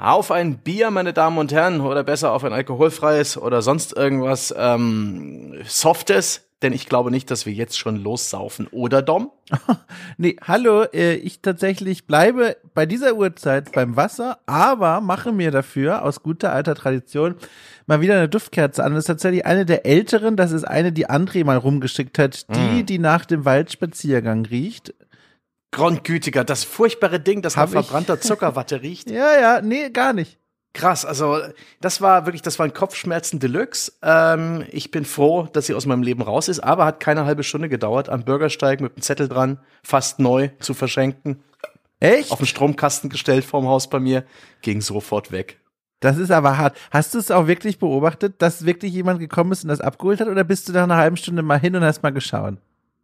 Auf ein Bier, meine Damen und Herren, oder besser auf ein alkoholfreies oder sonst irgendwas ähm, Softes, denn ich glaube nicht, dass wir jetzt schon lossaufen, oder Dom? nee, hallo, äh, ich tatsächlich bleibe bei dieser Uhrzeit beim Wasser, aber mache mir dafür aus guter alter Tradition mal wieder eine Duftkerze an. Das ist tatsächlich eine der älteren, das ist eine, die André mal rumgeschickt hat, die, mm. die nach dem Waldspaziergang riecht. Grundgütiger, das furchtbare Ding, das nach verbrannter Zuckerwatte riecht. ja, ja, nee, gar nicht. Krass, also das war wirklich, das war ein Kopfschmerzen Deluxe. Ähm, ich bin froh, dass sie aus meinem Leben raus ist, aber hat keine halbe Stunde gedauert, am Bürgersteig mit dem Zettel dran, fast neu zu verschenken. Echt? Auf den Stromkasten gestellt vorm Haus bei mir, ging sofort weg. Das ist aber hart. Hast du es auch wirklich beobachtet, dass wirklich jemand gekommen ist und das abgeholt hat, oder bist du nach einer halben Stunde mal hin und hast mal geschaut?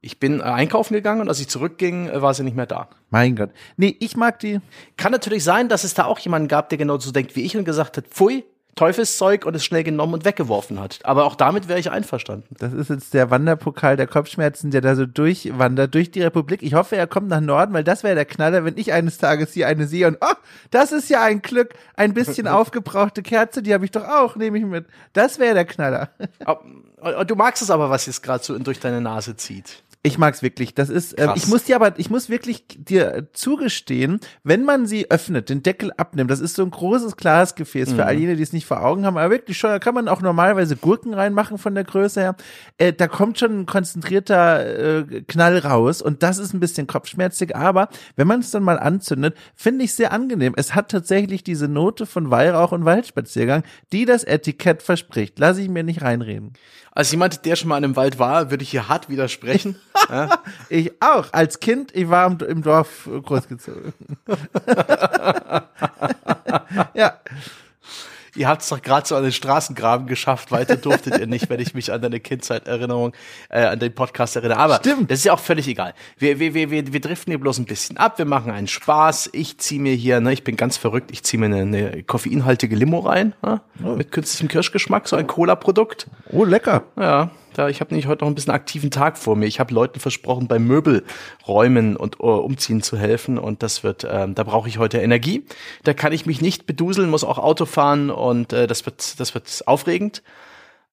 Ich bin äh, einkaufen gegangen und als ich zurückging, äh, war sie nicht mehr da. Mein Gott. Nee, ich mag die. Kann natürlich sein, dass es da auch jemanden gab, der genau so denkt wie ich und gesagt hat, pfui, Teufelszeug und es schnell genommen und weggeworfen hat. Aber auch damit wäre ich einverstanden. Das ist jetzt der Wanderpokal der Kopfschmerzen, der da so durchwandert durch die Republik. Ich hoffe, er kommt nach Norden, weil das wäre der Knaller, wenn ich eines Tages hier eine sehe und oh, das ist ja ein Glück, ein bisschen aufgebrauchte Kerze, die habe ich doch auch, nehme ich mit. Das wäre der Knaller. Du magst es aber, was jetzt gerade so durch deine Nase zieht. Ich mag's wirklich. Das ist, äh, ich muss dir aber, ich muss wirklich dir zugestehen, wenn man sie öffnet, den Deckel abnimmt, das ist so ein großes Glasgefäß mhm. für all jene, die es nicht vor Augen haben, aber wirklich schon, da kann man auch normalerweise Gurken reinmachen von der Größe her. Äh, da kommt schon ein konzentrierter äh, Knall raus und das ist ein bisschen kopfschmerzig, aber wenn man es dann mal anzündet, finde ich sehr angenehm. Es hat tatsächlich diese Note von Weihrauch und Waldspaziergang, die das Etikett verspricht. Lass ich mir nicht reinreden. Als jemand, der schon mal in einem Wald war, würde ich hier hart widersprechen. ja? Ich auch. Als Kind, ich war im, Dorf großgezogen. ja. Ihr habt es doch gerade so an den Straßengraben geschafft, weiter durftet ihr nicht, wenn ich mich an deine Kindzeiterinnerung, äh, an den Podcast erinnere. Aber Stimmt. das ist ja auch völlig egal. Wir, wir, wir, wir, wir driften hier bloß ein bisschen ab, wir machen einen Spaß. Ich ziehe mir hier, ne, ich bin ganz verrückt, ich ziehe mir eine, eine koffeinhaltige Limo rein, ne, oh. mit künstlichem Kirschgeschmack, so ein Cola-Produkt. Oh, lecker. Ja, da, ich habe nämlich heute noch ein bisschen aktiven Tag vor mir. Ich habe Leuten versprochen, bei Möbelräumen und uh, Umziehen zu helfen und das wird, ähm, da brauche ich heute Energie. Da kann ich mich nicht beduseln, muss auch Auto fahren und äh, das wird, das wird aufregend.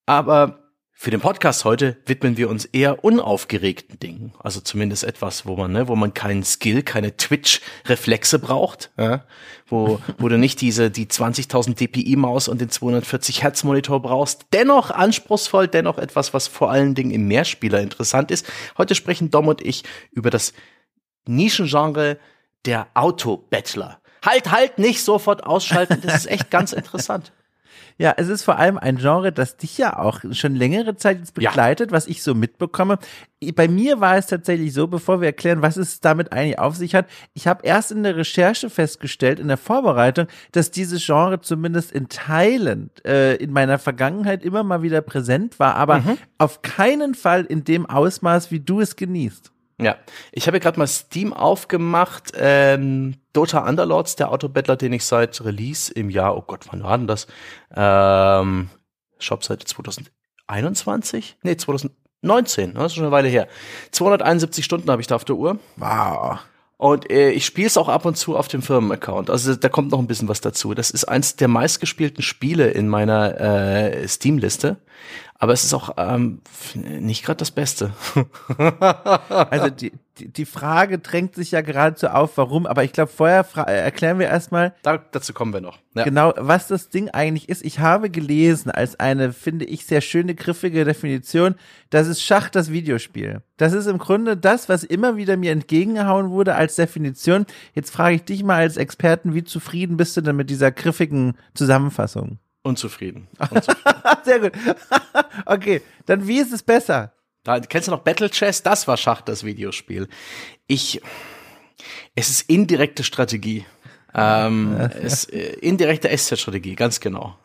Aber für den Podcast heute widmen wir uns eher unaufgeregten Dingen. Also zumindest etwas, wo man, ne, wo man keinen Skill, keine Twitch-Reflexe braucht, ja? wo, wo du nicht diese, die 20.000 dpi-Maus und den 240 Hertz-Monitor brauchst. Dennoch anspruchsvoll, dennoch etwas, was vor allen Dingen im Mehrspieler interessant ist. Heute sprechen Dom und ich über das Nischengenre der Auto-Battler. Halt, halt, nicht sofort ausschalten, das ist echt ganz interessant. Ja, es ist vor allem ein Genre, das dich ja auch schon längere Zeit jetzt begleitet, ja. was ich so mitbekomme. Bei mir war es tatsächlich so, bevor wir erklären, was es damit eigentlich auf sich hat, ich habe erst in der Recherche festgestellt, in der Vorbereitung, dass dieses Genre zumindest in Teilen äh, in meiner Vergangenheit immer mal wieder präsent war, aber mhm. auf keinen Fall in dem Ausmaß, wie du es genießt. Ja, ich habe gerade mal Steam aufgemacht. Ähm, Dota Underlords, der Autobattler, den ich seit Release im Jahr, oh Gott, wann war denn das? Ähm, Shop seit 2021? Nee, 2019, ne? das ist schon eine Weile her. 271 Stunden habe ich da auf der Uhr. Wow. Und äh, ich spiele es auch ab und zu auf dem Firmenaccount. Also da kommt noch ein bisschen was dazu. Das ist eins der meistgespielten Spiele in meiner äh, Steam-Liste. Aber es ist auch ähm, nicht gerade das Beste. also die, die, die Frage drängt sich ja geradezu auf, warum, aber ich glaube, vorher äh, erklären wir erstmal. Da, dazu kommen wir noch. Ja. Genau, was das Ding eigentlich ist. Ich habe gelesen, als eine, finde ich, sehr schöne, griffige Definition, das ist Schach das Videospiel. Das ist im Grunde das, was immer wieder mir entgegengehauen wurde als Definition. Jetzt frage ich dich mal als Experten, wie zufrieden bist du denn mit dieser griffigen Zusammenfassung? Unzufrieden. Unzufrieden. Sehr gut. okay, dann wie ist es besser? Da, kennst du noch Battle Chess? Das war Schach, das Videospiel. Ich, es ist indirekte Strategie. Ähm, ja, es, äh, indirekte Echtzeit-Strategie, ganz genau.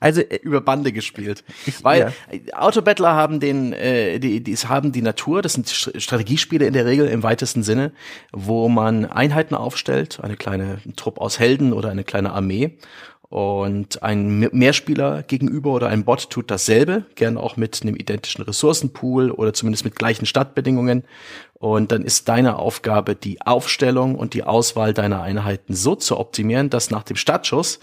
also äh, über Bande gespielt. Ich, Weil ja. Autobattler haben den, äh, die, die haben die Natur, das sind Strategiespiele in der Regel im weitesten Sinne, wo man Einheiten aufstellt, eine kleine Trupp aus Helden oder eine kleine Armee Und ein Mehrspieler gegenüber oder ein Bot tut dasselbe, gern auch mit einem identischen Ressourcenpool oder zumindest mit gleichen Startbedingungen. Und dann ist deine Aufgabe, die Aufstellung und die Auswahl deiner Einheiten so zu optimieren, dass nach dem Startschuss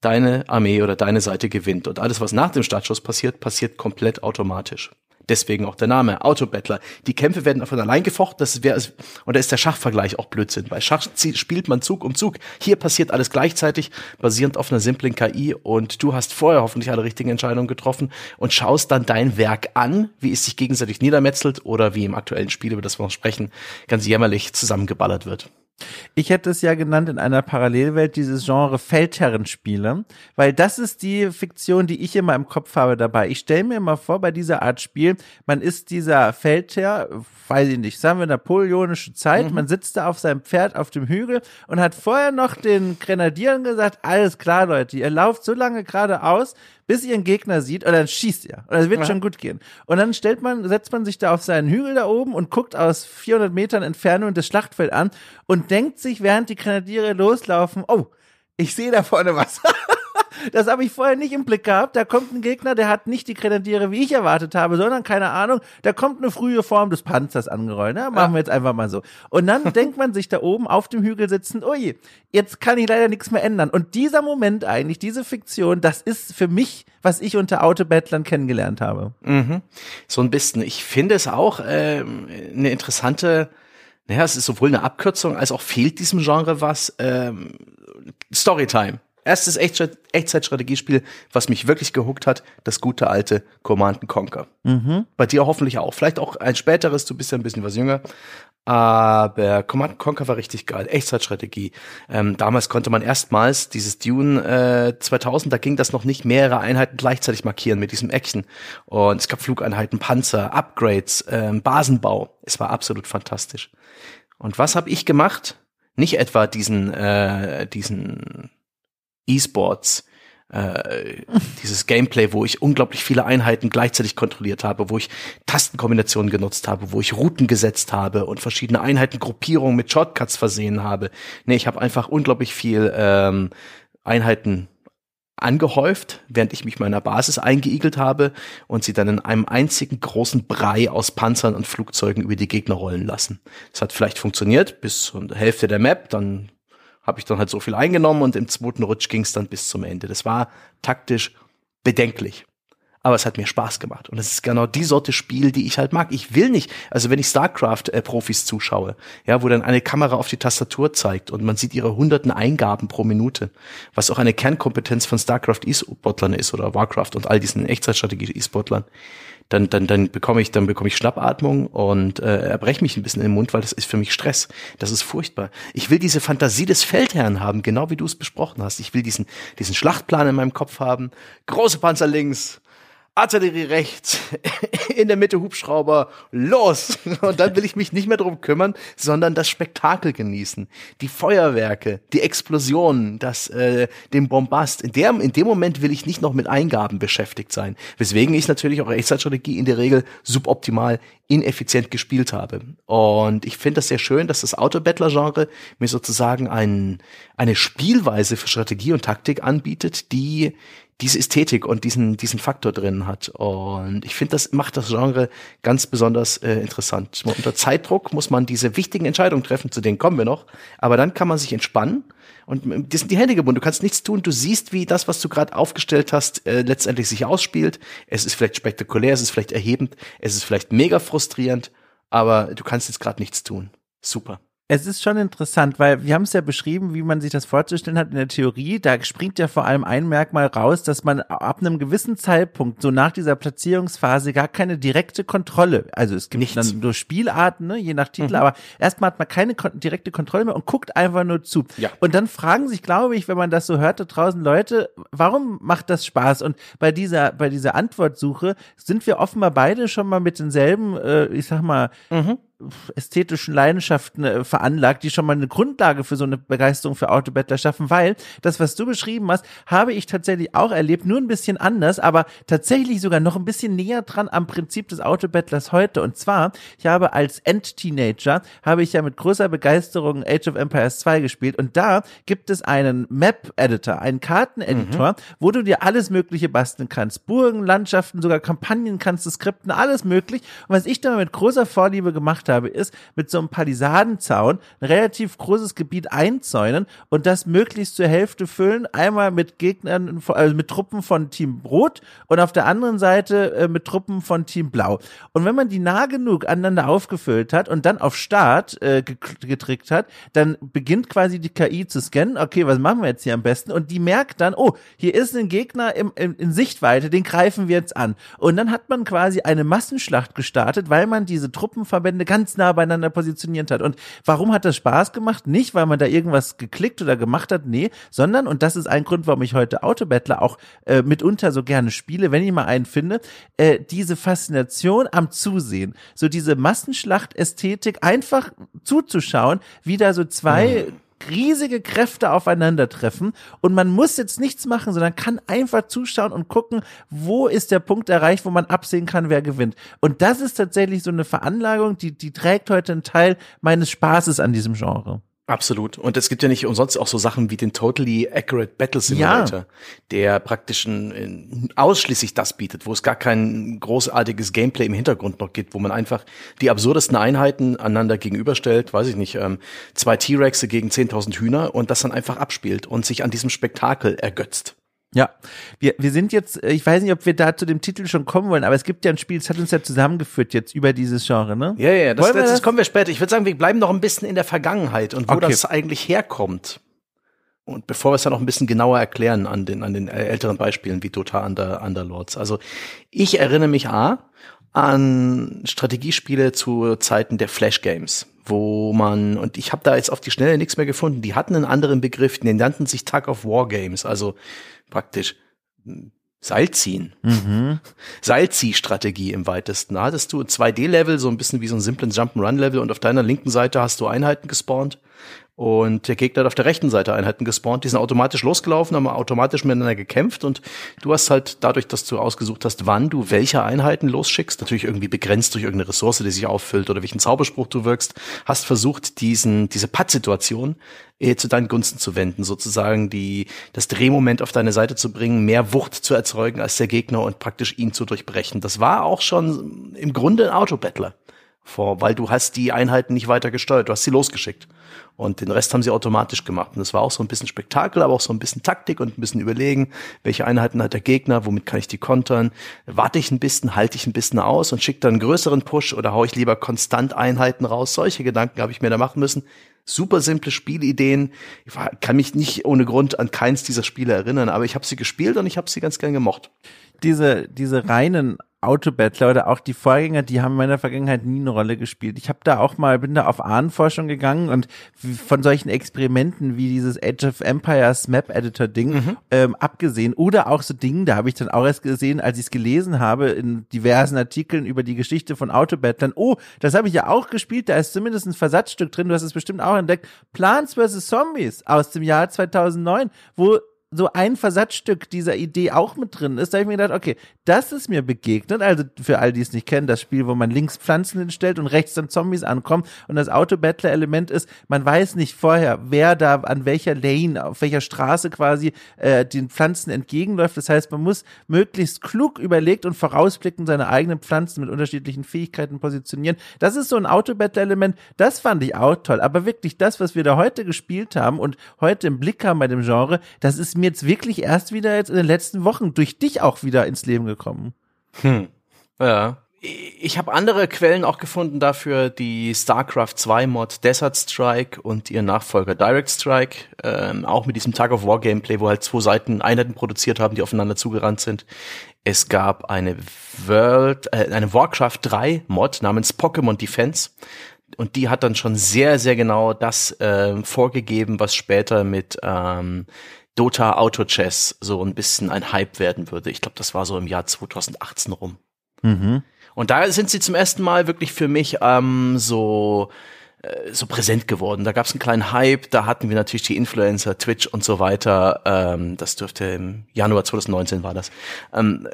deine Armee oder deine Seite gewinnt. Und alles, was nach dem Startschuss passiert, passiert komplett automatisch. Deswegen auch der Name, Autobattler. Die Kämpfe werden von allein gefochten, das wäre, und da ist der Schachvergleich auch Blödsinn. Bei Schach spielt man Zug um Zug. Hier passiert alles gleichzeitig, basierend auf einer simplen KI und du hast vorher hoffentlich alle richtigen Entscheidungen getroffen und schaust dann dein Werk an, wie es sich gegenseitig niedermetzelt oder wie im aktuellen Spiel, über das wir noch sprechen, ganz jämmerlich zusammengeballert wird. Ich hätte es ja genannt in einer Parallelwelt dieses Genre Feldherrenspiele, weil das ist die Fiktion, die ich immer im Kopf habe dabei. Ich stelle mir immer vor, bei dieser Art Spiel, man ist dieser Feldherr, weiß ich nicht, sagen wir napoleonische Zeit, mhm. man sitzt da auf seinem Pferd auf dem Hügel und hat vorher noch den Grenadieren gesagt, alles klar Leute, ihr lauft so lange geradeaus, bis ihr einen Gegner sieht und dann schießt ihr. Und das wird ja. schon gut gehen. Und dann stellt man, setzt man sich da auf seinen Hügel da oben und guckt aus 400 Metern Entfernung das Schlachtfeld an und denkt sich, während die Grenadiere loslaufen, oh, ich sehe da vorne was. Das habe ich vorher nicht im Blick gehabt. Da kommt ein Gegner, der hat nicht die Grenadiere, wie ich erwartet habe, sondern keine Ahnung, da kommt eine frühe Form des Panzers angerollt. Ne? Machen ja. wir jetzt einfach mal so. Und dann denkt man sich da oben auf dem Hügel sitzend, ui, jetzt kann ich leider nichts mehr ändern. Und dieser Moment eigentlich, diese Fiktion, das ist für mich, was ich unter Autobettlern kennengelernt habe. Mhm. So ein bisschen. Ich finde es auch äh, eine interessante naja, es ist sowohl eine Abkürzung als auch fehlt diesem Genre was. Ähm, Storytime. Erstes Echtzeitstrategiespiel, was mich wirklich gehuckt hat, das gute alte Command Conquer. Mhm. Bei dir hoffentlich auch. Vielleicht auch ein späteres, du bist ja ein bisschen was jünger. Aber Command Conquer war richtig geil. Echtzeitstrategie. Ähm, damals konnte man erstmals dieses Dune äh, 2000, da ging das noch nicht mehrere Einheiten gleichzeitig markieren mit diesem Action. Und es gab Flugeinheiten, Panzer, Upgrades, ähm, Basenbau. Es war absolut fantastisch. Und was habe ich gemacht? Nicht etwa diesen, äh, diesen E-Sports, äh, dieses Gameplay, wo ich unglaublich viele Einheiten gleichzeitig kontrolliert habe, wo ich Tastenkombinationen genutzt habe, wo ich Routen gesetzt habe und verschiedene Einheitengruppierungen mit Shortcuts versehen habe. Nee, ich habe einfach unglaublich viel ähm, Einheiten angehäuft, während ich mich meiner Basis eingeigelt habe und sie dann in einem einzigen großen Brei aus Panzern und Flugzeugen über die Gegner rollen lassen. Das hat vielleicht funktioniert bis zur Hälfte der Map, dann habe ich dann halt so viel eingenommen und im zweiten Rutsch ging es dann bis zum Ende. Das war taktisch bedenklich. Aber es hat mir Spaß gemacht. Und es ist genau die Sorte Spiel, die ich halt mag. Ich will nicht, also wenn ich StarCraft-Profis zuschaue, ja, wo dann eine Kamera auf die Tastatur zeigt und man sieht ihre hunderten Eingaben pro Minute, was auch eine Kernkompetenz von StarCraft-E-Sportlern ist oder Warcraft und all diesen Echtzeitstrategie-E-Sportlern, dann, dann, dann bekomme ich, dann bekomme ich Schnappatmung und äh, erbreche mich ein bisschen im Mund, weil das ist für mich Stress. Das ist furchtbar. Ich will diese Fantasie des Feldherrn haben, genau wie du es besprochen hast. Ich will diesen, diesen Schlachtplan in meinem Kopf haben. Große Panzer links, Artillerie rechts, in der Mitte Hubschrauber, los! Und dann will ich mich nicht mehr drum kümmern, sondern das Spektakel genießen. Die Feuerwerke, die Explosionen, das, äh, den Bombast. In, der, in dem Moment will ich nicht noch mit Eingaben beschäftigt sein. Weswegen ich natürlich auch Echtzeitstrategie in der Regel suboptimal ineffizient gespielt habe. Und ich finde das sehr schön, dass das Autobattler-Genre mir sozusagen ein, eine Spielweise für Strategie und Taktik anbietet, die diese Ästhetik und diesen, diesen Faktor drin hat. Und ich finde, das macht das Genre ganz besonders äh, interessant. Unter Zeitdruck muss man diese wichtigen Entscheidungen treffen, zu denen kommen wir noch. Aber dann kann man sich entspannen und die sind die Hände gebunden. Du kannst nichts tun. Du siehst, wie das, was du gerade aufgestellt hast, äh, letztendlich sich ausspielt. Es ist vielleicht spektakulär, es ist vielleicht erhebend, es ist vielleicht mega frustrierend, aber du kannst jetzt gerade nichts tun. Super. Es ist schon interessant, weil wir haben es ja beschrieben, wie man sich das vorzustellen hat in der Theorie. Da springt ja vor allem ein Merkmal raus, dass man ab einem gewissen Zeitpunkt, so nach dieser Platzierungsphase, gar keine direkte Kontrolle, also es gibt Nichts. dann nur Spielarten, ne, je nach Titel, mhm. aber erstmal hat man keine kon direkte Kontrolle mehr und guckt einfach nur zu. Ja. Und dann fragen sich, glaube ich, wenn man das so hört, da draußen Leute, warum macht das Spaß? Und bei dieser, bei dieser Antwortsuche sind wir offenbar beide schon mal mit denselben, äh, ich sag mal, mhm ästhetischen Leidenschaften äh, veranlagt, die schon mal eine Grundlage für so eine Begeisterung für Autobettler schaffen, weil das, was du beschrieben hast, habe ich tatsächlich auch erlebt, nur ein bisschen anders, aber tatsächlich sogar noch ein bisschen näher dran am Prinzip des Autobettlers heute. Und zwar, ich habe als End-Teenager, habe ich ja mit großer Begeisterung Age of Empires 2 gespielt und da gibt es einen Map-Editor, einen Karten-Editor, mhm. wo du dir alles Mögliche basteln kannst. Burgen, Landschaften, sogar Kampagnen kannst du skripten, alles möglich. Und was ich da mit großer Vorliebe gemacht habe, ist, mit so einem Palisadenzaun ein relativ großes Gebiet einzäunen und das möglichst zur Hälfte füllen. Einmal mit Gegnern, also mit Truppen von Team Rot und auf der anderen Seite äh, mit Truppen von Team Blau. Und wenn man die nah genug aneinander aufgefüllt hat und dann auf Start äh, getrickt hat, dann beginnt quasi die KI zu scannen. Okay, was machen wir jetzt hier am besten? Und die merkt dann, oh, hier ist ein Gegner im, im, in Sichtweite, den greifen wir jetzt an. Und dann hat man quasi eine Massenschlacht gestartet, weil man diese Truppenverbände ganz nah beieinander positioniert hat. Und warum hat das Spaß gemacht? Nicht, weil man da irgendwas geklickt oder gemacht hat, nee, sondern, und das ist ein Grund, warum ich heute Autobattler auch äh, mitunter so gerne spiele, wenn ich mal einen finde, äh, diese Faszination am Zusehen. So diese Massenschlacht-Ästhetik, einfach zuzuschauen, wie da so zwei mhm riesige Kräfte aufeinandertreffen und man muss jetzt nichts machen, sondern kann einfach zuschauen und gucken, wo ist der Punkt erreicht, wo man absehen kann, wer gewinnt. Und das ist tatsächlich so eine Veranlagung, die, die trägt heute einen Teil meines Spaßes an diesem Genre. Absolut. Und es gibt ja nicht umsonst auch so Sachen wie den Totally Accurate Battle Simulator, ja. der praktisch ein, ausschließlich das bietet, wo es gar kein großartiges Gameplay im Hintergrund noch gibt, wo man einfach die absurdesten Einheiten aneinander gegenüberstellt, weiß ich nicht, ähm, zwei T-Rexe gegen 10.000 Hühner und das dann einfach abspielt und sich an diesem Spektakel ergötzt. Ja, wir, wir sind jetzt, äh, ich weiß nicht, ob wir da zu dem Titel schon kommen wollen, aber es gibt ja ein Spiel, es hat uns ja zusammengeführt jetzt über dieses Genre, ne? Ja, ja, das, das, das kommen wir später. Ich würde sagen, wir bleiben noch ein bisschen in der Vergangenheit und wo okay. das eigentlich herkommt. Und bevor wir es dann noch ein bisschen genauer erklären an den, an den älteren Beispielen wie Dota Under, Underlords. Also ich erinnere mich A an Strategiespiele zu Zeiten der Flash Games wo man, und ich habe da jetzt auf die Schnelle nichts mehr gefunden, die hatten einen anderen Begriff, die nannten sich Tug of War Games, also praktisch hm, Seilziehen. Mhm. Seilziehstrategie im weitesten. Da hattest du 2D-Level, so ein bisschen wie so ein simplen Jump'n'Run-Level und auf deiner linken Seite hast du Einheiten gespawnt und der Gegner hat auf der rechten Seite Einheiten gespawnt, die sind automatisch losgelaufen, haben automatisch miteinander gekämpft. Und du hast halt dadurch, dass du ausgesucht hast, wann du welche Einheiten losschickst, natürlich irgendwie begrenzt durch irgendeine Ressource, die sich auffüllt oder welchen Zauberspruch du wirkst, hast versucht, diesen, diese Pattsituation eh zu deinen Gunsten zu wenden, sozusagen die, das Drehmoment auf deine Seite zu bringen, mehr Wucht zu erzeugen als der Gegner und praktisch ihn zu durchbrechen. Das war auch schon im Grunde ein Autobattler vor, weil du hast die Einheiten nicht weiter gesteuert, du hast sie losgeschickt. Und den Rest haben sie automatisch gemacht. Und das war auch so ein bisschen Spektakel, aber auch so ein bisschen Taktik und ein bisschen überlegen, welche Einheiten hat der Gegner, womit kann ich die kontern, warte ich ein bisschen, halte ich ein bisschen aus und schicke dann einen größeren Push oder haue ich lieber konstant Einheiten raus. Solche Gedanken habe ich mir da machen müssen. Super simple Spielideen. Ich kann mich nicht ohne Grund an keins dieser Spiele erinnern, aber ich habe sie gespielt und ich habe sie ganz gern gemocht. Diese, diese reinen Autobattler oder auch die Vorgänger, die haben in meiner Vergangenheit nie eine Rolle gespielt. Ich habe da auch mal, bin da auf Ahnenforschung gegangen und von solchen Experimenten wie dieses Age of Empires Map Editor Ding mhm. ähm, abgesehen oder auch so Dinge, da habe ich dann auch erst gesehen, als ich es gelesen habe in diversen Artikeln über die Geschichte von Autobattlern. Oh, das habe ich ja auch gespielt, da ist zumindest ein Versatzstück drin, du hast es bestimmt auch entdeckt. Plants vs. Zombies aus dem Jahr 2009, wo so ein Versatzstück dieser Idee auch mit drin ist, da habe ich mir gedacht, okay, das ist mir begegnet. Also für all die es nicht kennen, das Spiel, wo man links Pflanzen hinstellt und rechts dann Zombies ankommen. Und das Auto-Battler-Element ist, man weiß nicht vorher, wer da an welcher Lane, auf welcher Straße quasi äh, den Pflanzen entgegenläuft. Das heißt, man muss möglichst klug überlegt und vorausblickend seine eigenen Pflanzen mit unterschiedlichen Fähigkeiten positionieren. Das ist so ein Auto-Battler-Element. Das fand ich auch toll. Aber wirklich das, was wir da heute gespielt haben und heute im Blick haben bei dem Genre, das ist mir mir jetzt wirklich erst wieder jetzt in den letzten Wochen durch dich auch wieder ins Leben gekommen. Hm. Ja. Ich habe andere Quellen auch gefunden dafür, die StarCraft 2 Mod Desert Strike und ihr Nachfolger Direct Strike, ähm, auch mit diesem Tug of War Gameplay, wo halt zwei Seiten Einheiten produziert haben, die aufeinander zugerannt sind. Es gab eine World, äh, eine Warcraft 3 Mod namens Pokémon Defense, und die hat dann schon sehr, sehr genau das äh, vorgegeben, was später mit ähm, Dota Auto Chess so ein bisschen ein Hype werden würde. Ich glaube, das war so im Jahr 2018 rum. Mhm. Und da sind sie zum ersten Mal wirklich für mich ähm, so so präsent geworden. Da gab es einen kleinen Hype, da hatten wir natürlich die Influencer, Twitch und so weiter. Ähm, das dürfte im Januar 2019 war das. Ähm,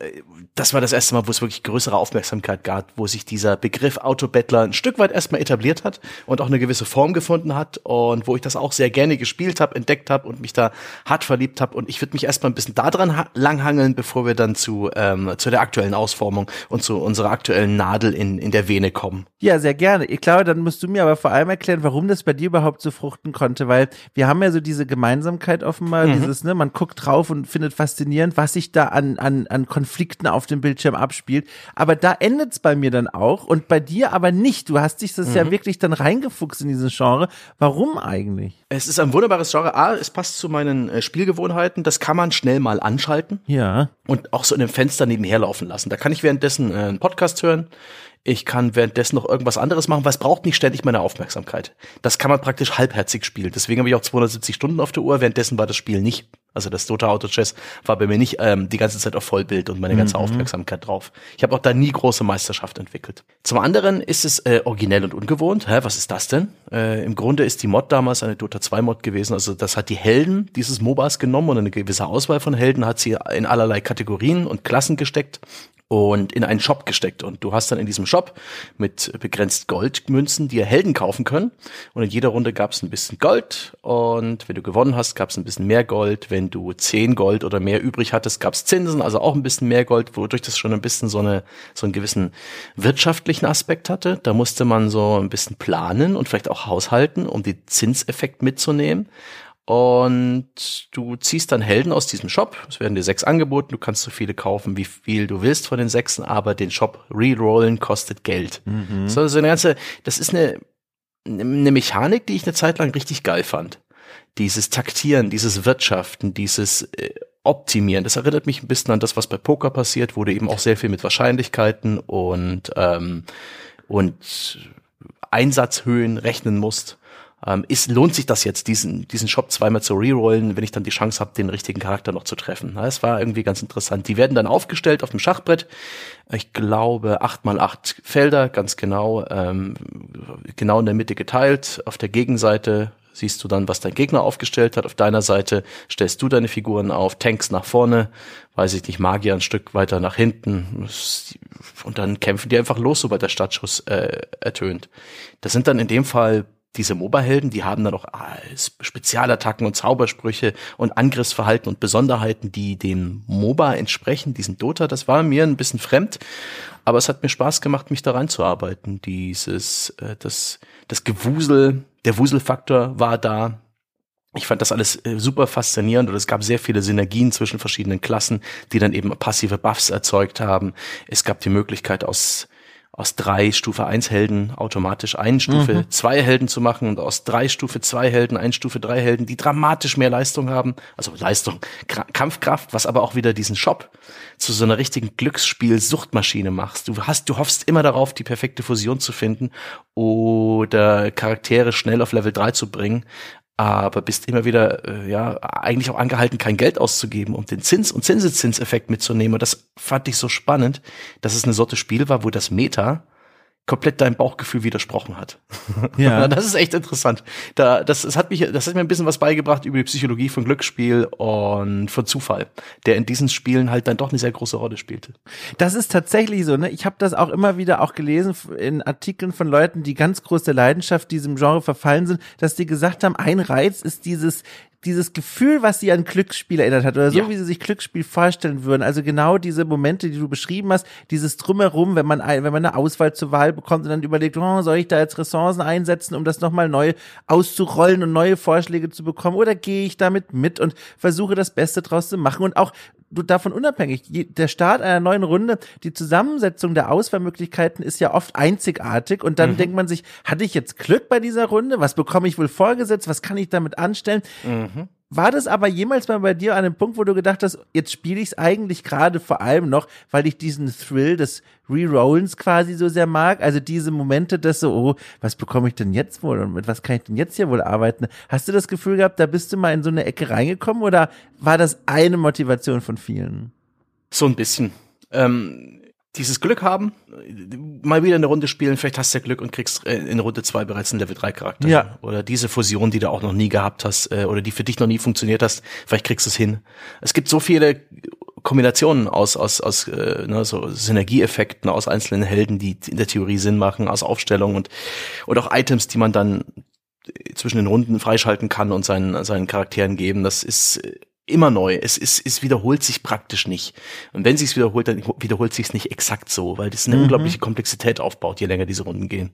das war das erste Mal, wo es wirklich größere Aufmerksamkeit gab, wo sich dieser Begriff Autobettler ein Stück weit erstmal etabliert hat und auch eine gewisse Form gefunden hat und wo ich das auch sehr gerne gespielt habe, entdeckt habe und mich da hart verliebt habe. Und ich würde mich erstmal ein bisschen daran langhangeln, bevor wir dann zu, ähm, zu der aktuellen Ausformung und zu unserer aktuellen Nadel in, in der Vene kommen. Ja, sehr gerne. Ich glaube, dann musst du mir aber vor allem erklären, warum das bei dir überhaupt so fruchten konnte, weil wir haben ja so diese Gemeinsamkeit offenbar, mhm. dieses, ne, man guckt drauf und findet faszinierend, was sich da an, an, an Konflikten auf dem Bildschirm abspielt. Aber da endet's bei mir dann auch und bei dir aber nicht. Du hast dich das mhm. ja wirklich dann reingefuchst in dieses Genre. Warum eigentlich? Es ist ein wunderbares Genre. A, es passt zu meinen äh, Spielgewohnheiten. Das kann man schnell mal anschalten. Ja. Und auch so in einem Fenster nebenher laufen lassen. Da kann ich währenddessen äh, einen Podcast hören. Ich kann währenddessen noch irgendwas anderes machen, weil es braucht nicht ständig meine Aufmerksamkeit. Das kann man praktisch halbherzig spielen. Deswegen habe ich auch 270 Stunden auf der Uhr. Währenddessen war das Spiel nicht. Also das Dota Auto Chess war bei mir nicht ähm, die ganze Zeit auf Vollbild und meine ganze mhm. Aufmerksamkeit drauf. Ich habe auch da nie große Meisterschaft entwickelt. Zum anderen ist es äh, originell und ungewohnt. Hä, was ist das denn? Äh, Im Grunde ist die Mod damals eine Dota 2 Mod gewesen. Also das hat die Helden dieses MOBAs genommen und eine gewisse Auswahl von Helden hat sie in allerlei Kategorien und Klassen gesteckt und in einen Shop gesteckt. Und du hast dann in diesem Shop mit begrenzt Goldmünzen dir Helden kaufen können. Und in jeder Runde gab es ein bisschen Gold. Und wenn du gewonnen hast, gab es ein bisschen mehr Gold. Wenn du zehn Gold oder mehr übrig hattest, gab es Zinsen, also auch ein bisschen mehr Gold, wodurch das schon ein bisschen so, eine, so einen gewissen wirtschaftlichen Aspekt hatte. Da musste man so ein bisschen planen und vielleicht auch haushalten, um den Zinseffekt mitzunehmen. Und du ziehst dann Helden aus diesem Shop. Es werden dir sechs angeboten. Du kannst so viele kaufen, wie viel du willst von den sechsen, aber den Shop rerollen kostet Geld. Mhm. So, so eine ganze, das ist eine, eine Mechanik, die ich eine Zeit lang richtig geil fand. Dieses Taktieren, dieses Wirtschaften, dieses äh, Optimieren. Das erinnert mich ein bisschen an das, was bei Poker passiert, wo du eben auch sehr viel mit Wahrscheinlichkeiten und, ähm, und Einsatzhöhen rechnen musst ähm, ist, lohnt sich das jetzt, diesen, diesen Shop zweimal zu rerollen, wenn ich dann die Chance habe, den richtigen Charakter noch zu treffen. Es war irgendwie ganz interessant. Die werden dann aufgestellt auf dem Schachbrett. Ich glaube, acht mal acht Felder, ganz genau, ähm, genau in der Mitte geteilt. Auf der Gegenseite siehst du dann, was dein Gegner aufgestellt hat. Auf deiner Seite stellst du deine Figuren auf, Tanks nach vorne, weiß ich nicht, Magier ein Stück weiter nach hinten. Und dann kämpfen die einfach los, sobald der Startschuss äh, ertönt. Das sind dann in dem Fall diese MOBA-Helden, die haben dann auch ah, Spezialattacken und Zaubersprüche und Angriffsverhalten und Besonderheiten, die dem MOBA entsprechen, diesen Dota. Das war mir ein bisschen fremd, aber es hat mir Spaß gemacht, mich da reinzuarbeiten. Dieses, äh, das, das Gewusel, der Wuselfaktor war da. Ich fand das alles äh, super faszinierend und es gab sehr viele Synergien zwischen verschiedenen Klassen, die dann eben passive Buffs erzeugt haben. Es gab die Möglichkeit aus aus drei Stufe 1 Helden automatisch einen Stufe 2 mhm. Helden zu machen und aus drei Stufe 2 Helden ein Stufe 3 Helden, die dramatisch mehr Leistung haben, also Leistung, K Kampfkraft, was aber auch wieder diesen Shop zu so einer richtigen Glücksspiel-Suchtmaschine machst. Du hast, du hoffst immer darauf, die perfekte Fusion zu finden oder Charaktere schnell auf Level 3 zu bringen, aber bist immer wieder äh, ja eigentlich auch angehalten, kein Geld auszugeben, um den Zins- und Zinseszinseffekt mitzunehmen. Und das fand ich so spannend, dass es eine Sorte Spiel war, wo das Meta komplett deinem Bauchgefühl widersprochen hat. Ja. das ist echt interessant. Da, das, das hat mich, das hat mir ein bisschen was beigebracht über die Psychologie von Glücksspiel und von Zufall, der in diesen Spielen halt dann doch eine sehr große Rolle spielte. Das ist tatsächlich so, ne? Ich habe das auch immer wieder auch gelesen in Artikeln von Leuten, die ganz große Leidenschaft diesem Genre verfallen sind, dass die gesagt haben, ein Reiz ist dieses dieses Gefühl, was sie an Glücksspiel erinnert hat oder so, ja. wie sie sich Glücksspiel vorstellen würden. Also genau diese Momente, die du beschrieben hast, dieses Drumherum, wenn man, ein, wenn man eine Auswahl zur Wahl bekommt und dann überlegt, oh, soll ich da jetzt Ressourcen einsetzen, um das nochmal neu auszurollen und neue Vorschläge zu bekommen oder gehe ich damit mit und versuche das Beste draus zu machen und auch du davon unabhängig, der Start einer neuen Runde, die Zusammensetzung der Auswahlmöglichkeiten ist ja oft einzigartig und dann mhm. denkt man sich, hatte ich jetzt Glück bei dieser Runde? Was bekomme ich wohl vorgesetzt? Was kann ich damit anstellen? Mhm. War das aber jemals mal bei dir an einem Punkt, wo du gedacht hast, jetzt spiele ich es eigentlich gerade vor allem noch, weil ich diesen Thrill des Rerollens quasi so sehr mag? Also diese Momente, dass so, oh, was bekomme ich denn jetzt wohl und mit was kann ich denn jetzt hier wohl arbeiten? Hast du das Gefühl gehabt, da bist du mal in so eine Ecke reingekommen oder war das eine Motivation von vielen? So ein bisschen. Ähm dieses Glück haben, mal wieder eine Runde spielen, vielleicht hast du ja Glück und kriegst äh, in Runde zwei bereits einen Level 3 Charakter. Ja. Oder diese Fusion, die du auch noch nie gehabt hast, äh, oder die für dich noch nie funktioniert hast, vielleicht kriegst du es hin. Es gibt so viele Kombinationen aus, aus, aus äh, ne, so Synergieeffekten aus einzelnen Helden, die in der Theorie Sinn machen, aus Aufstellungen und, und auch Items, die man dann zwischen den Runden freischalten kann und seinen, seinen Charakteren geben. Das ist immer neu. Es, es, es wiederholt sich praktisch nicht. Und wenn sich's wiederholt, dann wiederholt sich's nicht exakt so, weil das eine mhm. unglaubliche Komplexität aufbaut, je länger diese Runden gehen.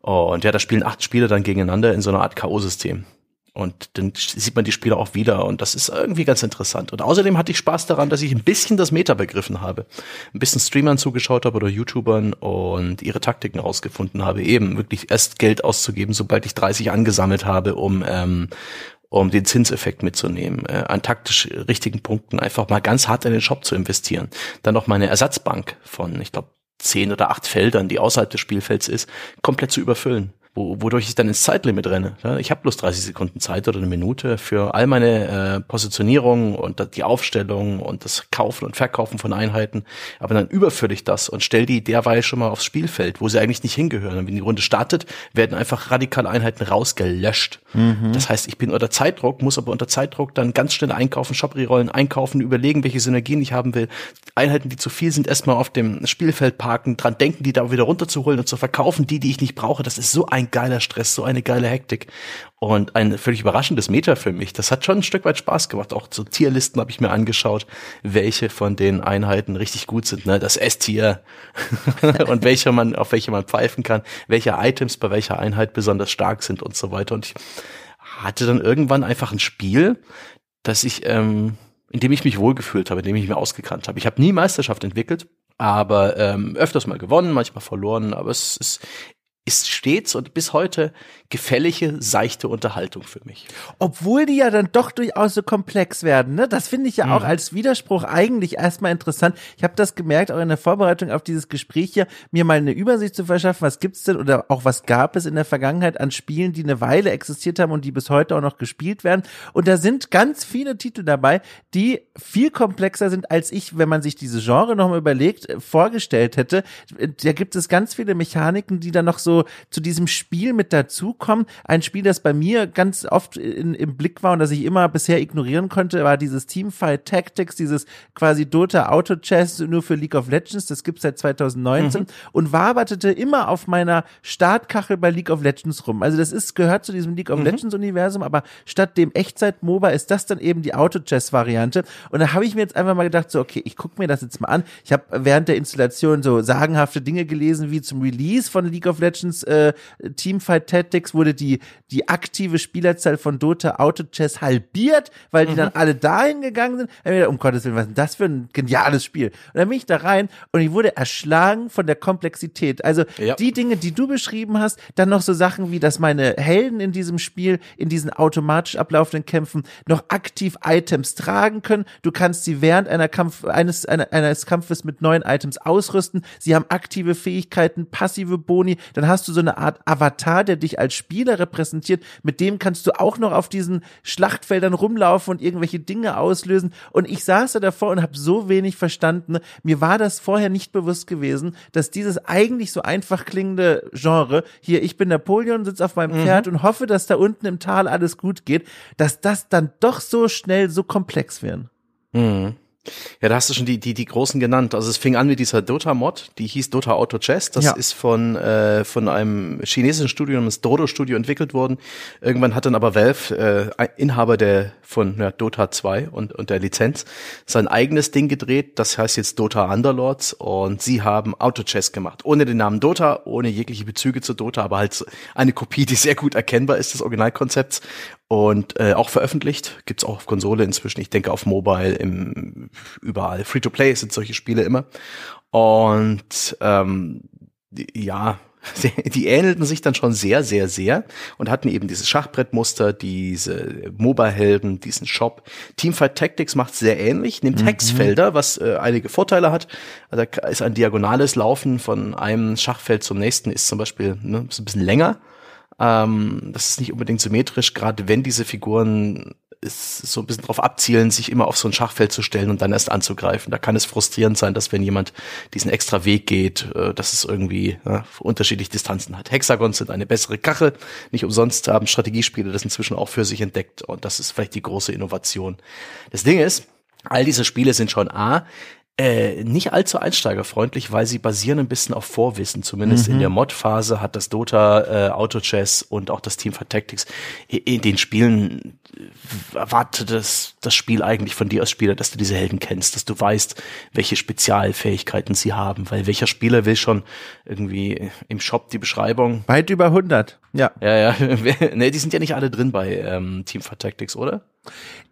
Und ja, da spielen acht Spieler dann gegeneinander in so einer Art K.O.-System. Und dann sieht man die Spieler auch wieder und das ist irgendwie ganz interessant. Und außerdem hatte ich Spaß daran, dass ich ein bisschen das Meta begriffen habe. Ein bisschen Streamern zugeschaut habe oder YouTubern und ihre Taktiken rausgefunden habe, eben wirklich erst Geld auszugeben, sobald ich 30 angesammelt habe, um, ähm, um den Zinseffekt mitzunehmen, äh, an taktisch richtigen Punkten einfach mal ganz hart in den Shop zu investieren. Dann noch meine Ersatzbank von, ich glaube, zehn oder acht Feldern, die außerhalb des Spielfelds ist, komplett zu überfüllen wo, wodurch ich dann ins Zeitlimit renne. Ich habe bloß 30 Sekunden Zeit oder eine Minute für all meine äh, Positionierung und die Aufstellung und das Kaufen und Verkaufen von Einheiten. Aber dann überfülle ich das und stelle die derweil schon mal aufs Spielfeld, wo sie eigentlich nicht hingehören. Und wenn die Runde startet, werden einfach radikale Einheiten rausgelöscht. Mhm. Das heißt, ich bin unter Zeitdruck, muss aber unter Zeitdruck dann ganz schnell einkaufen, Shop-Rollen einkaufen, überlegen, welche Synergien ich haben will. Einheiten, die zu viel sind, erstmal auf dem Spielfeld parken, dran denken, die da wieder runterzuholen und zu verkaufen, die, die ich nicht brauche. Das ist so ein ein geiler Stress, so eine geile Hektik und ein völlig überraschendes Meta für mich. Das hat schon ein Stück weit Spaß gemacht. Auch so Tierlisten habe ich mir angeschaut, welche von den Einheiten richtig gut sind. Ne? Das S-Tier und welche man, auf welche man pfeifen kann, welche Items bei welcher Einheit besonders stark sind und so weiter. Und ich hatte dann irgendwann einfach ein Spiel, das ich, ähm, in dem ich mich wohlgefühlt habe, in dem ich mich ausgekannt habe. Ich habe nie Meisterschaft entwickelt, aber ähm, öfters mal gewonnen, manchmal verloren, aber es ist ist stets und bis heute gefällige, seichte Unterhaltung für mich. Obwohl die ja dann doch durchaus so komplex werden, ne? Das finde ich ja mhm. auch als Widerspruch eigentlich erstmal interessant. Ich habe das gemerkt, auch in der Vorbereitung auf dieses Gespräch hier, mir mal eine Übersicht zu verschaffen, was gibt's denn oder auch was gab es in der Vergangenheit an Spielen, die eine Weile existiert haben und die bis heute auch noch gespielt werden. Und da sind ganz viele Titel dabei, die viel komplexer sind, als ich, wenn man sich diese Genre nochmal überlegt, vorgestellt hätte. Da gibt es ganz viele Mechaniken, die dann noch so zu diesem Spiel mit dazukommen. Ein Spiel, das bei mir ganz oft in, im Blick war und das ich immer bisher ignorieren konnte, war dieses Teamfight Tactics, dieses quasi Dota Auto Chess nur für League of Legends. Das gibt's seit 2019 mhm. und wartete immer auf meiner Startkachel bei League of Legends rum. Also das ist gehört zu diesem League of mhm. Legends Universum, aber statt dem Echtzeit MOBA ist das dann eben die Auto Chess Variante. Und da habe ich mir jetzt einfach mal gedacht, so okay, ich gucke mir das jetzt mal an. Ich habe während der Installation so sagenhafte Dinge gelesen, wie zum Release von League of Legends äh, Teamfight Tactics wurde die, die aktive Spielerzahl von Dota Auto Chess halbiert, weil die mhm. dann alle dahin gegangen sind. Und gedacht, um Gottes Willen, was ist das für ein geniales Spiel? Und dann bin ich da rein und ich wurde erschlagen von der Komplexität. Also ja. die Dinge, die du beschrieben hast, dann noch so Sachen wie, dass meine Helden in diesem Spiel, in diesen automatisch ablaufenden Kämpfen noch aktiv Items tragen können. Du kannst sie während einer Kampf, eines, einer, eines Kampfes mit neuen Items ausrüsten. Sie haben aktive Fähigkeiten, passive Boni. Dann hast du so eine Art Avatar, der dich als Spieler repräsentiert. Mit dem kannst du auch noch auf diesen Schlachtfeldern rumlaufen und irgendwelche Dinge auslösen. Und ich saß da davor und habe so wenig verstanden. Mir war das vorher nicht bewusst gewesen, dass dieses eigentlich so einfach klingende Genre, hier, ich bin Napoleon, sitze auf meinem mhm. Pferd und hoffe, dass da unten im Tal alles gut geht, dass das dann doch so schnell so komplex werden. Mhm. Ja, da hast du schon die, die, die großen genannt. Also es fing an mit dieser Dota-Mod, die hieß Dota Auto Chess. Das ja. ist von, äh, von einem chinesischen Studio, das Dodo Studio entwickelt worden. Irgendwann hat dann aber Valve, äh, Inhaber der von ja, Dota 2 und, und der Lizenz, sein eigenes Ding gedreht. Das heißt jetzt Dota Underlords und sie haben Auto Chess gemacht. Ohne den Namen Dota, ohne jegliche Bezüge zu Dota, aber halt eine Kopie, die sehr gut erkennbar ist des Originalkonzepts und äh, auch veröffentlicht. Gibt's auch auf Konsole inzwischen. Ich denke auf Mobile, im, überall. Free-to-Play sind solche Spiele immer. Und ähm, ja, die ähnelten sich dann schon sehr, sehr, sehr und hatten eben dieses Schachbrettmuster, diese Mobile-Helden, diesen Shop. Teamfight Tactics macht sehr ähnlich, nimmt mhm. Hexfelder, was äh, einige Vorteile hat. Also ist ein diagonales Laufen von einem Schachfeld zum nächsten, ist zum Beispiel ne, ist ein bisschen länger ähm, das ist nicht unbedingt symmetrisch, gerade wenn diese Figuren ist so ein bisschen drauf abzielen, sich immer auf so ein Schachfeld zu stellen und dann erst anzugreifen. Da kann es frustrierend sein, dass wenn jemand diesen extra Weg geht, äh, dass es irgendwie ja, unterschiedliche Distanzen hat. Hexagons sind eine bessere Kachel. Nicht umsonst haben Strategiespiele das inzwischen auch für sich entdeckt und das ist vielleicht die große Innovation. Das Ding ist, all diese Spiele sind schon A, äh, nicht allzu einsteigerfreundlich, weil sie basieren ein bisschen auf Vorwissen. Zumindest mhm. in der Mod-Phase hat das Dota, äh, Auto Chess und auch das Team for Tactics in den Spielen äh, erwartet das, das Spiel eigentlich von dir als Spieler, dass du diese Helden kennst, dass du weißt, welche Spezialfähigkeiten sie haben, weil welcher Spieler will schon irgendwie im Shop die Beschreibung. Weit über 100, ja. Ja, ja. ne, die sind ja nicht alle drin bei ähm, Team for Tactics, oder?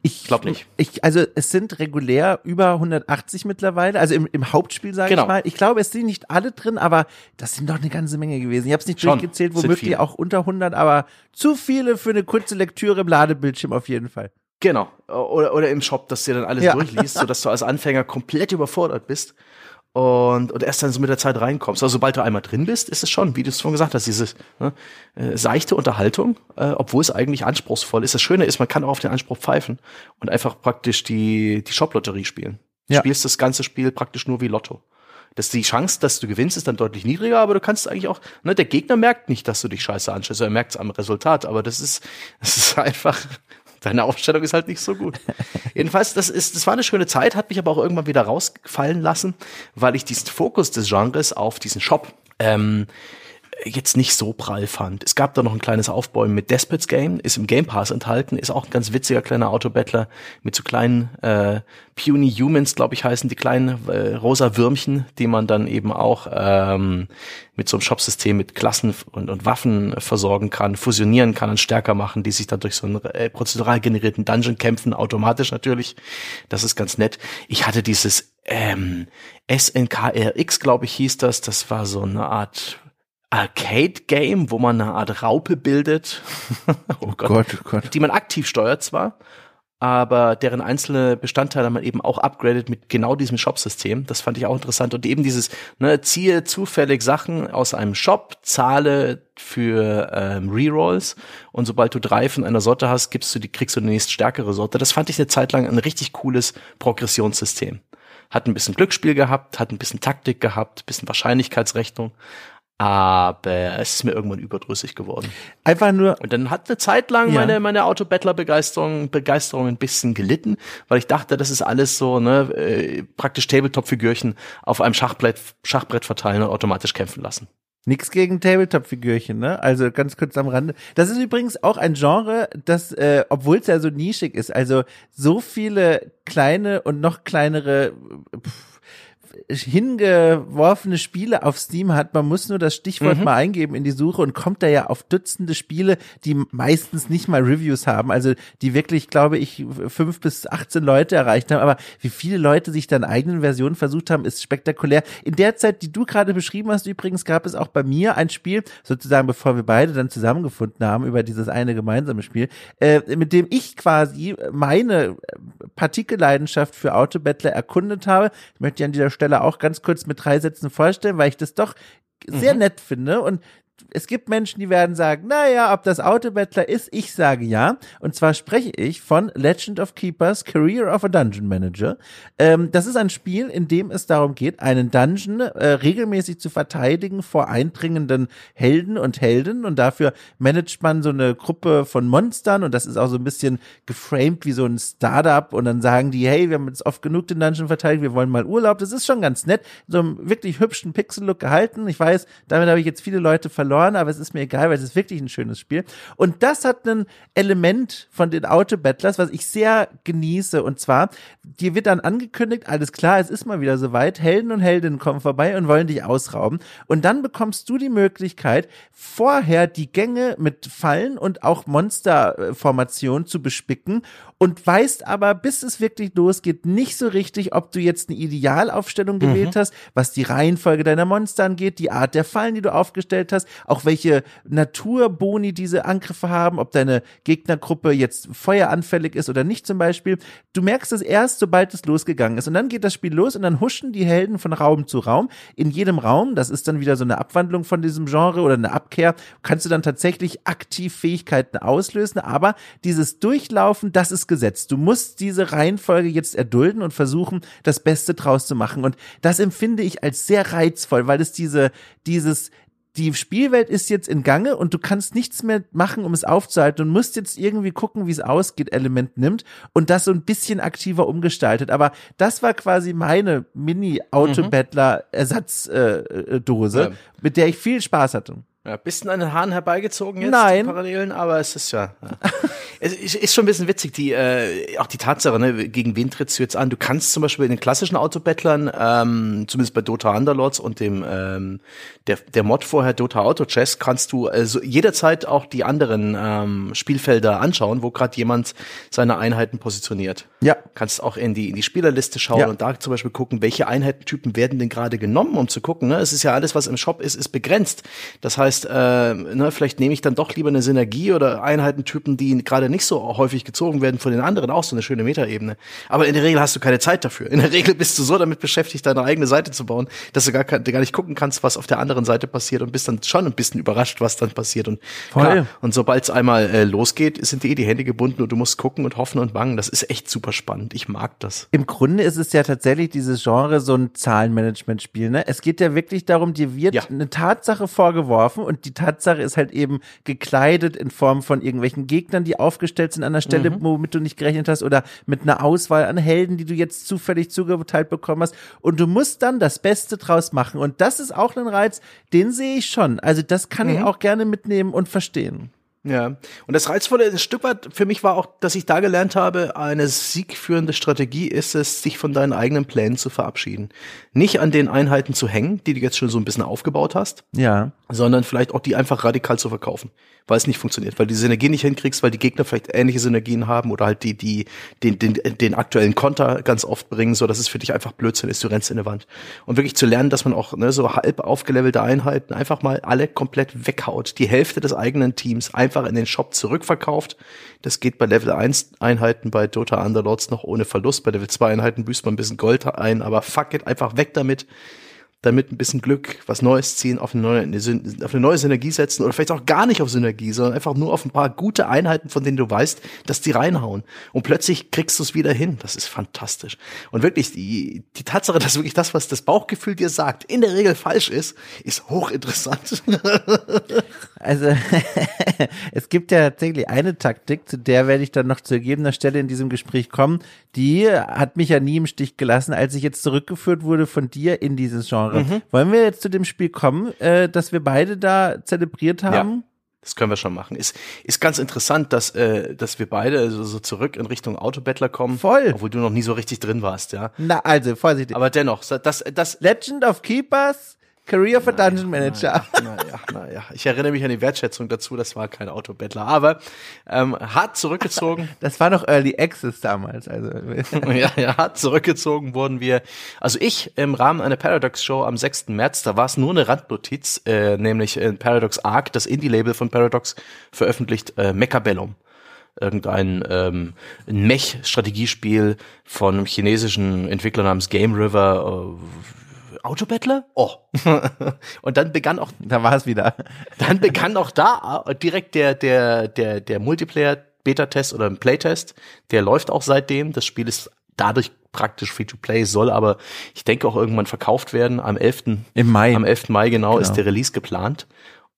Ich glaube nicht. Ich, also es sind regulär über 180 mittlerweile, also im, im Hauptspiel sage genau. ich mal. Ich glaube, es sind nicht alle drin, aber das sind doch eine ganze Menge gewesen. Ich habe es nicht Schon. durchgezählt, womöglich auch unter 100, aber zu viele für eine kurze Lektüre im Ladebildschirm auf jeden Fall. Genau. Oder, oder im Shop, dass du dir dann alles ja. durchliest, sodass du als Anfänger komplett überfordert bist und, und erst dann so mit der Zeit reinkommst. Also sobald du einmal drin bist, ist es schon, wie du es schon gesagt hast, diese ne, äh, seichte Unterhaltung, äh, obwohl es eigentlich anspruchsvoll ist. Das Schöne ist, man kann auch auf den Anspruch pfeifen und einfach praktisch die, die Shop-Lotterie spielen. Du ja. spielst das ganze Spiel praktisch nur wie Lotto. Das die Chance, dass du gewinnst, ist dann deutlich niedriger, aber du kannst eigentlich auch, ne, der Gegner merkt nicht, dass du dich scheiße anstellst, er merkt es am Resultat, aber das ist, das ist einfach, Deine Aufstellung ist halt nicht so gut. Jedenfalls, das ist, das war eine schöne Zeit, hat mich aber auch irgendwann wieder rausfallen lassen, weil ich diesen Fokus des Genres auf diesen Shop ähm, jetzt nicht so prall fand. Es gab da noch ein kleines Aufbäumen mit Despots Game, ist im Game Pass enthalten, ist auch ein ganz witziger kleiner Autobattler mit so kleinen äh, Puny Humans, glaube ich, heißen die kleinen äh, rosa Würmchen, die man dann eben auch ähm, mit so einem Shopsystem mit Klassen und, und Waffen versorgen kann, fusionieren kann und stärker machen, die sich dann durch so einen äh, prozedural generierten Dungeon kämpfen, automatisch natürlich. Das ist ganz nett. Ich hatte dieses ähm, SNKRX, glaube ich, hieß das. Das war so eine Art Arcade-Game, wo man eine Art Raupe bildet. oh, Gott. Gott, oh Gott. Die man aktiv steuert zwar, aber deren einzelne Bestandteile man eben auch upgradet mit genau diesem Shop-System. Das fand ich auch interessant. Und eben dieses, ne, ziehe zufällig Sachen aus einem Shop, zahle für ähm, Rerolls und sobald du drei von einer Sorte hast, gibst du die, kriegst du die nächst stärkere Sorte. Das fand ich eine Zeit lang ein richtig cooles Progressionssystem. Hat ein bisschen Glücksspiel gehabt, hat ein bisschen Taktik gehabt, bisschen Wahrscheinlichkeitsrechnung, aber es ist mir irgendwann überdrüssig geworden. Einfach nur. Und dann hat eine Zeit lang ja. meine, meine Autobattler-Begeisterung Begeisterung ein bisschen gelitten, weil ich dachte, das ist alles so, ne, äh, praktisch Tabletop-Figürchen auf einem Schachbrett, Schachbrett verteilen und automatisch kämpfen lassen. Nix gegen Tabletop-Figürchen, ne? Also ganz kurz am Rande. Das ist übrigens auch ein Genre, das, äh, obwohl es ja so nischig ist, also so viele kleine und noch kleinere pff, hingeworfene Spiele auf Steam hat. Man muss nur das Stichwort mhm. mal eingeben in die Suche und kommt da ja auf Dutzende Spiele, die meistens nicht mal Reviews haben. Also die wirklich, glaube ich, fünf bis 18 Leute erreicht haben. Aber wie viele Leute sich dann eigenen Versionen versucht haben, ist spektakulär. In der Zeit, die du gerade beschrieben hast, übrigens gab es auch bei mir ein Spiel, sozusagen bevor wir beide dann zusammengefunden haben über dieses eine gemeinsame Spiel, äh, mit dem ich quasi meine Partikelleidenschaft für Autobattler erkundet habe. Ich möchte an dieser Stelle auch ganz kurz mit drei Sätzen vorstellen, weil ich das doch sehr mhm. nett finde und es gibt Menschen, die werden sagen, naja, ob das Autobattler ist, ich sage ja. Und zwar spreche ich von Legend of Keepers, Career of a Dungeon Manager. Ähm, das ist ein Spiel, in dem es darum geht, einen Dungeon äh, regelmäßig zu verteidigen vor eindringenden Helden und Helden. Und dafür managt man so eine Gruppe von Monstern und das ist auch so ein bisschen geframed wie so ein Startup. Und dann sagen die, hey, wir haben jetzt oft genug den Dungeon verteidigt, wir wollen mal Urlaub. Das ist schon ganz nett. So einem wirklich hübschen Pixel-Look gehalten. Ich weiß, damit habe ich jetzt viele Leute verloren verloren, aber es ist mir egal, weil es ist wirklich ein schönes Spiel. Und das hat ein Element von den Auto-Battlers, was ich sehr genieße. Und zwar, dir wird dann angekündigt, alles klar, es ist mal wieder soweit, Helden und Heldinnen kommen vorbei und wollen dich ausrauben. Und dann bekommst du die Möglichkeit, vorher die Gänge mit Fallen und auch Monsterformationen zu bespicken und weißt aber, bis es wirklich losgeht, nicht so richtig, ob du jetzt eine Idealaufstellung gewählt mhm. hast, was die Reihenfolge deiner Monster angeht, die Art der Fallen, die du aufgestellt hast, auch welche Naturboni diese Angriffe haben, ob deine Gegnergruppe jetzt feueranfällig ist oder nicht zum Beispiel. Du merkst es erst, sobald es losgegangen ist. Und dann geht das Spiel los und dann huschen die Helden von Raum zu Raum. In jedem Raum, das ist dann wieder so eine Abwandlung von diesem Genre oder eine Abkehr, kannst du dann tatsächlich aktiv Fähigkeiten auslösen. Aber dieses Durchlaufen, das ist Gesetz. Du musst diese Reihenfolge jetzt erdulden und versuchen, das Beste draus zu machen. Und das empfinde ich als sehr reizvoll, weil es diese, dieses, die Spielwelt ist jetzt in Gange und du kannst nichts mehr machen, um es aufzuhalten und musst jetzt irgendwie gucken, wie es ausgeht, Element nimmt und das so ein bisschen aktiver umgestaltet. Aber das war quasi meine Mini-Autobattler-Ersatzdose, äh, ja. mit der ich viel Spaß hatte. Ja, bisschen an den Haaren herbeigezogen jetzt, Nein. Parallelen, aber es ist ja. ja. es ist schon ein bisschen witzig, die, äh, auch die Tatsache, ne, gegen wen trittst du jetzt an? Du kannst zum Beispiel in den klassischen Autobattlern, ähm, zumindest bei Dota Underlords und dem ähm, der, der Mod vorher Dota Auto Chess, kannst du also jederzeit auch die anderen ähm, Spielfelder anschauen, wo gerade jemand seine Einheiten positioniert. Ja. Kannst auch in die, in die Spielerliste schauen ja. und da zum Beispiel gucken, welche Einheitentypen werden denn gerade genommen, um zu gucken. Ne? Es ist ja alles, was im Shop ist, ist begrenzt. Das heißt, äh, ne, vielleicht nehme ich dann doch lieber eine Synergie oder Einheitentypen, die gerade nicht so häufig gezogen werden von den anderen, auch so eine schöne Metaebene. Aber in der Regel hast du keine Zeit dafür. In der Regel bist du so damit beschäftigt, deine eigene Seite zu bauen, dass du gar, gar nicht gucken kannst, was auf der anderen Seite passiert und bist dann schon ein bisschen überrascht, was dann passiert. Und, klar, und sobald es einmal äh, losgeht, sind dir eh die Hände gebunden und du musst gucken und hoffen und bangen. Das ist echt super spannend. Ich mag das. Im Grunde ist es ja tatsächlich dieses Genre so ein Zahlenmanagement-Spiel. Ne? Es geht ja wirklich darum, dir wird ja. eine Tatsache vorgeworfen und die Tatsache ist halt eben gekleidet in Form von irgendwelchen Gegnern, die aufgestellt sind an der Stelle, mhm. womit du nicht gerechnet hast oder mit einer Auswahl an Helden, die du jetzt zufällig zugeteilt bekommen hast und du musst dann das Beste draus machen und das ist auch ein Reiz, den sehe ich schon. Also das kann mhm. ich auch gerne mitnehmen und verstehen. Ja, und das Reizvolle ein Stück weit für mich war auch, dass ich da gelernt habe, eine siegführende Strategie ist es, sich von deinen eigenen Plänen zu verabschieden. Nicht an den Einheiten zu hängen, die du jetzt schon so ein bisschen aufgebaut hast. Ja. Sondern vielleicht auch die einfach radikal zu verkaufen weil es nicht funktioniert, weil du die Synergie nicht hinkriegst, weil die Gegner vielleicht ähnliche Synergien haben oder halt die, die, den, den, den aktuellen Konter ganz oft bringen, so dass es für dich einfach Blödsinn ist, du rennst in eine Wand. Und wirklich zu lernen, dass man auch ne, so halb aufgelevelte Einheiten einfach mal alle komplett weghaut, die Hälfte des eigenen Teams einfach in den Shop zurückverkauft. Das geht bei Level 1 Einheiten bei Dota Underlords noch ohne Verlust, bei Level 2 Einheiten büßt man ein bisschen Gold ein, aber fuck it, einfach weg damit damit ein bisschen Glück, was Neues ziehen, auf eine neue, auf eine neue Synergie setzen oder vielleicht auch gar nicht auf Synergie, sondern einfach nur auf ein paar gute Einheiten, von denen du weißt, dass die reinhauen. Und plötzlich kriegst du es wieder hin. Das ist fantastisch. Und wirklich, die, die Tatsache, dass wirklich das, was das Bauchgefühl dir sagt, in der Regel falsch ist, ist hochinteressant. Also, es gibt ja tatsächlich eine Taktik, zu der werde ich dann noch zu gegebener Stelle in diesem Gespräch kommen. Die hat mich ja nie im Stich gelassen, als ich jetzt zurückgeführt wurde von dir in dieses Genre Genre. Mhm. Wollen wir jetzt zu dem Spiel kommen, äh, dass wir beide da zelebriert haben? Ja. Das können wir schon machen. Ist, ist ganz interessant, dass, äh, dass wir beide so, so zurück in Richtung Autobattler kommen. Voll. Obwohl du noch nie so richtig drin warst, ja. Na, also, vorsichtig. Aber dennoch, das, das. Legend of Keepers Career for naja, Dungeon Manager. Naja, naja, Ich erinnere mich an die Wertschätzung dazu, das war kein Autobettler, aber ähm, hart zurückgezogen. Das war noch Early Access damals, also. ja, ja, hart zurückgezogen wurden wir. Also ich im Rahmen einer Paradox Show am 6. März, da war es nur eine Randnotiz, äh, nämlich in Paradox Arc, das Indie-Label von Paradox, veröffentlicht äh, Mechabellum irgendein ähm, Mech-Strategiespiel von einem chinesischen Entwickler namens Game River. Äh, Autobettler? Oh. und dann begann auch, da war es wieder. dann begann auch da direkt der, der, der, der Multiplayer Beta-Test oder ein Playtest. Der läuft auch seitdem. Das Spiel ist dadurch praktisch Free-to-Play, soll aber, ich denke, auch irgendwann verkauft werden. Am 11. Im Mai. Am 11. Mai genau, genau. ist der Release geplant.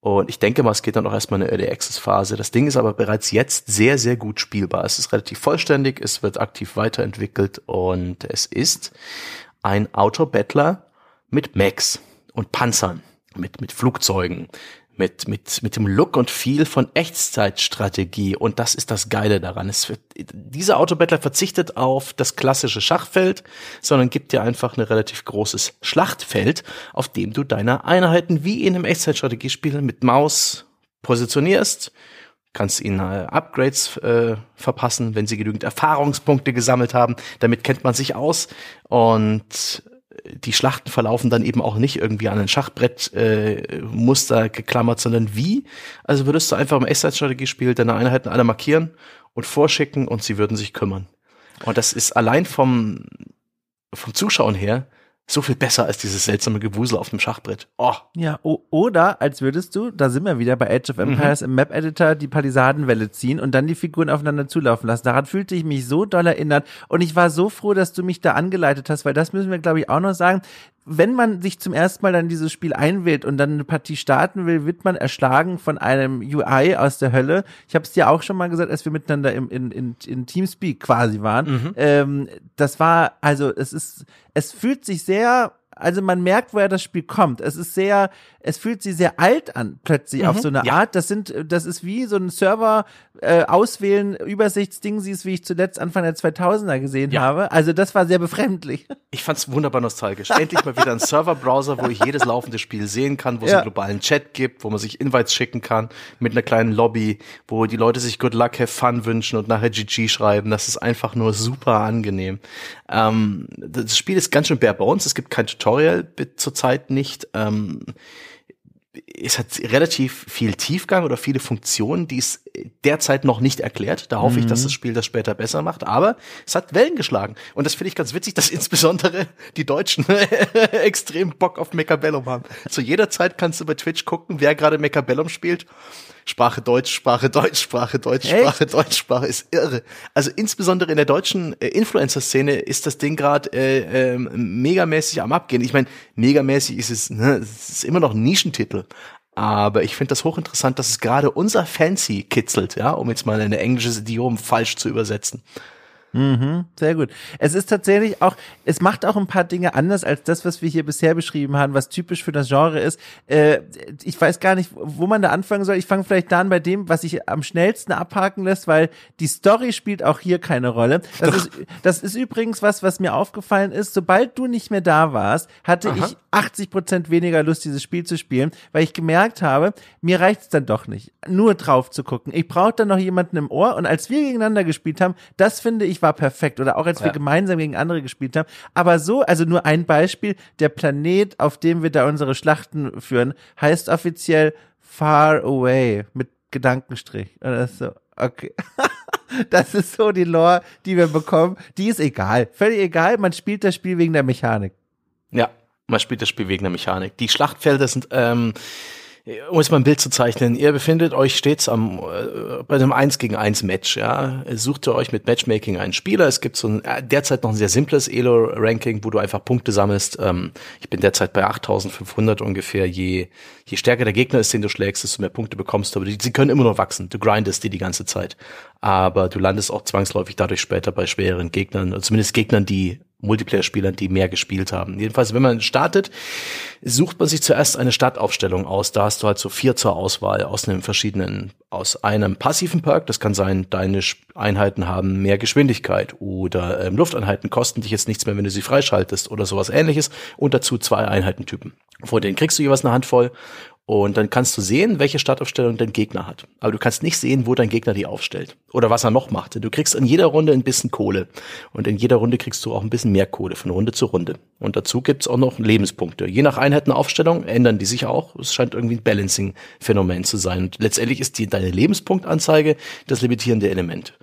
Und ich denke mal, es geht dann auch erstmal eine Early Access Phase. Das Ding ist aber bereits jetzt sehr, sehr gut spielbar. Es ist relativ vollständig, es wird aktiv weiterentwickelt und es ist ein Auto-Battler mit Mechs und Panzern, mit, mit Flugzeugen, mit, mit, mit dem Look und Feel von Echtzeitstrategie. Und das ist das Geile daran. Es wird, dieser Autobattler verzichtet auf das klassische Schachfeld, sondern gibt dir einfach ein relativ großes Schlachtfeld, auf dem du deine Einheiten wie in einem Echtzeitstrategiespiel mit Maus positionierst, kannst ihnen äh, Upgrades äh, verpassen, wenn sie genügend Erfahrungspunkte gesammelt haben. Damit kennt man sich aus und die Schlachten verlaufen dann eben auch nicht irgendwie an ein Schachbrettmuster äh, geklammert, sondern wie? Also würdest du einfach im Echtzeitstrategiespiel deine Einheiten alle markieren und vorschicken und sie würden sich kümmern. Und das ist allein vom, vom Zuschauen her so viel besser als dieses seltsame Gewusel auf dem Schachbrett. Oh. Ja, oder als würdest du, da sind wir wieder bei Age of mhm. Empires mhm. im Map-Editor die Palisadenwelle ziehen und dann die Figuren aufeinander zulaufen lassen. Daran fühlte ich mich so doll erinnert und ich war so froh, dass du mich da angeleitet hast, weil das müssen wir, glaube ich, auch noch sagen. Wenn man sich zum ersten Mal dann dieses Spiel einwählt und dann eine Partie starten will, wird man erschlagen von einem UI aus der Hölle. Ich habe es dir auch schon mal gesagt, als wir miteinander im, in, in, in Teamspeak quasi waren. Mhm. Ähm, das war, also es ist, es fühlt sich sehr also man merkt, woher das Spiel kommt. Es ist sehr, es fühlt sich sehr alt an, plötzlich mhm, auf so eine ja. Art. Das sind, das ist wie so ein Server äh, auswählen, Übersichtsding, siehst, wie ich zuletzt Anfang der 2000er gesehen ja. habe. Also das war sehr befremdlich. Ich fand's wunderbar nostalgisch. Endlich mal wieder ein Serverbrowser, wo ich jedes laufende Spiel sehen kann, wo es ja. einen globalen Chat gibt, wo man sich Invites schicken kann, mit einer kleinen Lobby, wo die Leute sich Good Luck, Have Fun wünschen und nachher GG schreiben. Das ist einfach nur super angenehm. Ähm, das Spiel ist ganz schön bare bones. Es gibt kein Tutorial zurzeit nicht. Ähm, es hat relativ viel Tiefgang oder viele Funktionen, die es derzeit noch nicht erklärt. Da hoffe mhm. ich, dass mhm. das Spiel das später besser macht. Aber es hat Wellen geschlagen. Und das finde ich ganz witzig, dass insbesondere die Deutschen extrem Bock auf Mechabellum haben. Zu jeder Zeit kannst du bei Twitch gucken, wer gerade Mechabellum spielt. Sprache Deutsch, Sprache Deutsch, Sprache Deutsch, Echt? Sprache Deutsch, Sprache ist irre. Also insbesondere in der deutschen äh, Influencer-Szene ist das Ding gerade äh, äh, megamäßig am abgehen. Ich meine, megamäßig ist es, ne, es ist immer noch ein Nischentitel. Aber ich finde das hochinteressant, dass es gerade unser Fancy kitzelt, ja, um jetzt mal ein englisches Idiom falsch zu übersetzen. Mhm, sehr gut. Es ist tatsächlich auch, es macht auch ein paar Dinge anders als das, was wir hier bisher beschrieben haben, was typisch für das Genre ist. Äh, ich weiß gar nicht, wo man da anfangen soll. Ich fange vielleicht da an bei dem, was sich am schnellsten abhaken lässt, weil die Story spielt auch hier keine Rolle. Das, ist, das ist übrigens was, was mir aufgefallen ist. Sobald du nicht mehr da warst, hatte Aha. ich 80 Prozent weniger Lust, dieses Spiel zu spielen, weil ich gemerkt habe, mir reicht es dann doch nicht, nur drauf zu gucken. Ich brauche dann noch jemanden im Ohr und als wir gegeneinander gespielt haben, das finde ich war perfekt oder auch als wir ja. gemeinsam gegen andere gespielt haben. Aber so, also nur ein Beispiel, der Planet, auf dem wir da unsere Schlachten führen, heißt offiziell Far Away mit Gedankenstrich. Und das ist so, okay. das ist so die Lore, die wir bekommen. Die ist egal. Völlig egal. Man spielt das Spiel wegen der Mechanik. Ja, man spielt das Spiel wegen der Mechanik. Die Schlachtfelder sind, ähm, um es mal ein Bild zu zeichnen, ihr befindet euch stets am, äh, bei einem 1 gegen 1 Match, ja. Sucht ihr euch mit Matchmaking einen Spieler. Es gibt so ein, äh, derzeit noch ein sehr simples Elo-Ranking, wo du einfach Punkte sammelst. Ähm, ich bin derzeit bei 8500 ungefähr. Je, je stärker der Gegner ist, den du schlägst, desto mehr Punkte bekommst du. Aber die, sie können immer noch wachsen. Du grindest die die ganze Zeit. Aber du landest auch zwangsläufig dadurch später bei schwereren Gegnern, oder zumindest Gegnern, die Multiplayer-Spielern, die mehr gespielt haben. Jedenfalls, wenn man startet, sucht man sich zuerst eine Startaufstellung aus. Da hast du halt so vier zur Auswahl aus einem verschiedenen, aus einem passiven Perk. Das kann sein, deine Einheiten haben mehr Geschwindigkeit oder ähm, Lufteinheiten kosten dich jetzt nichts mehr, wenn du sie freischaltest oder sowas ähnliches. Und dazu zwei Einheitentypen. Vor denen kriegst du jeweils eine Handvoll und dann kannst du sehen, welche Startaufstellung dein Gegner hat. Aber du kannst nicht sehen, wo dein Gegner die aufstellt. Oder was er noch macht. Du kriegst in jeder Runde ein bisschen Kohle. Und in jeder Runde kriegst du auch ein bisschen mehr Kohle von Runde zu Runde. Und dazu gibt's auch noch Lebenspunkte. Je nach Einheitenaufstellung ändern die sich auch. Es scheint irgendwie ein Balancing-Phänomen zu sein. Und letztendlich ist die, deine Lebenspunktanzeige das limitierende Element.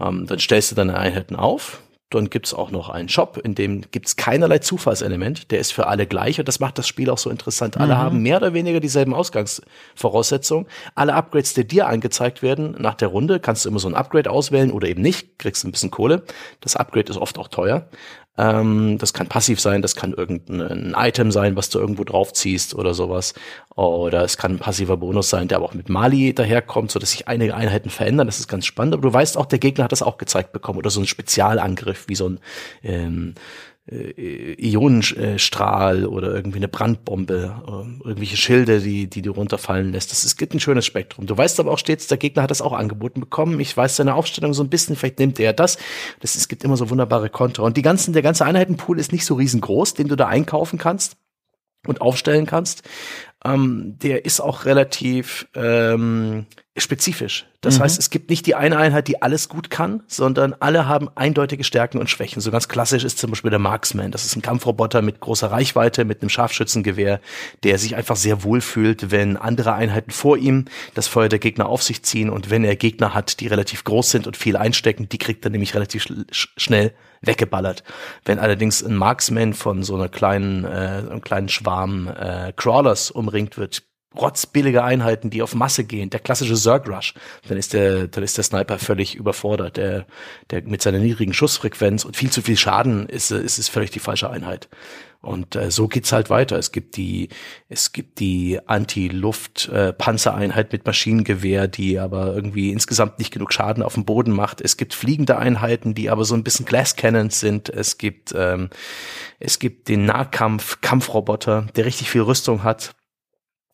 Ähm, dann stellst du deine Einheiten auf, dann gibt's auch noch einen Shop, in dem gibt's keinerlei Zufallselement. Der ist für alle gleich und das macht das Spiel auch so interessant. Alle mhm. haben mehr oder weniger dieselben Ausgangsvoraussetzungen. Alle Upgrades, die dir angezeigt werden, nach der Runde kannst du immer so ein Upgrade auswählen oder eben nicht, kriegst ein bisschen Kohle. Das Upgrade ist oft auch teuer. Ähm, das kann passiv sein, das kann irgendein Item sein, was du irgendwo draufziehst oder sowas. Oder es kann ein passiver Bonus sein, der aber auch mit Mali daherkommt, so dass sich einige Einheiten verändern. Das ist ganz spannend. Aber du weißt auch, der Gegner hat das auch gezeigt bekommen. Oder so ein Spezialangriff, wie so ein ähm, äh, Ionenstrahl oder irgendwie eine Brandbombe, äh, irgendwelche Schilde, die, die du runterfallen lässt. Das, es gibt ein schönes Spektrum. Du weißt aber auch stets, der Gegner hat das auch angeboten bekommen. Ich weiß seine Aufstellung so ein bisschen, vielleicht nimmt er das. das es gibt immer so wunderbare Konter. Und die ganzen, der ganze Einheitenpool ist nicht so riesengroß, den du da einkaufen kannst und aufstellen kannst. Ähm, der ist auch relativ, ähm, spezifisch. Das mhm. heißt, es gibt nicht die eine Einheit, die alles gut kann, sondern alle haben eindeutige Stärken und Schwächen. So ganz klassisch ist zum Beispiel der Marksman. Das ist ein Kampfroboter mit großer Reichweite, mit einem Scharfschützengewehr, der sich einfach sehr wohl fühlt, wenn andere Einheiten vor ihm das Feuer der Gegner auf sich ziehen und wenn er Gegner hat, die relativ groß sind und viel einstecken, die kriegt er nämlich relativ sch schnell weggeballert. Wenn allerdings ein Marksman von so einer kleinen, äh, einem kleinen Schwarm äh, Crawlers umringt wird, rotzbillige Einheiten, die auf Masse gehen, der klassische Zerg Rush, dann ist der, dann ist der Sniper völlig überfordert. Der, der mit seiner niedrigen Schussfrequenz und viel zu viel Schaden ist, ist es völlig die falsche Einheit. Und äh, so geht's halt weiter. Es gibt die, es gibt die Anti-Luft-Panzereinheit mit Maschinengewehr, die aber irgendwie insgesamt nicht genug Schaden auf dem Boden macht. Es gibt fliegende Einheiten, die aber so ein bisschen Glass Cannons sind. Es gibt, ähm, es gibt den Nahkampf-Kampfroboter, der richtig viel Rüstung hat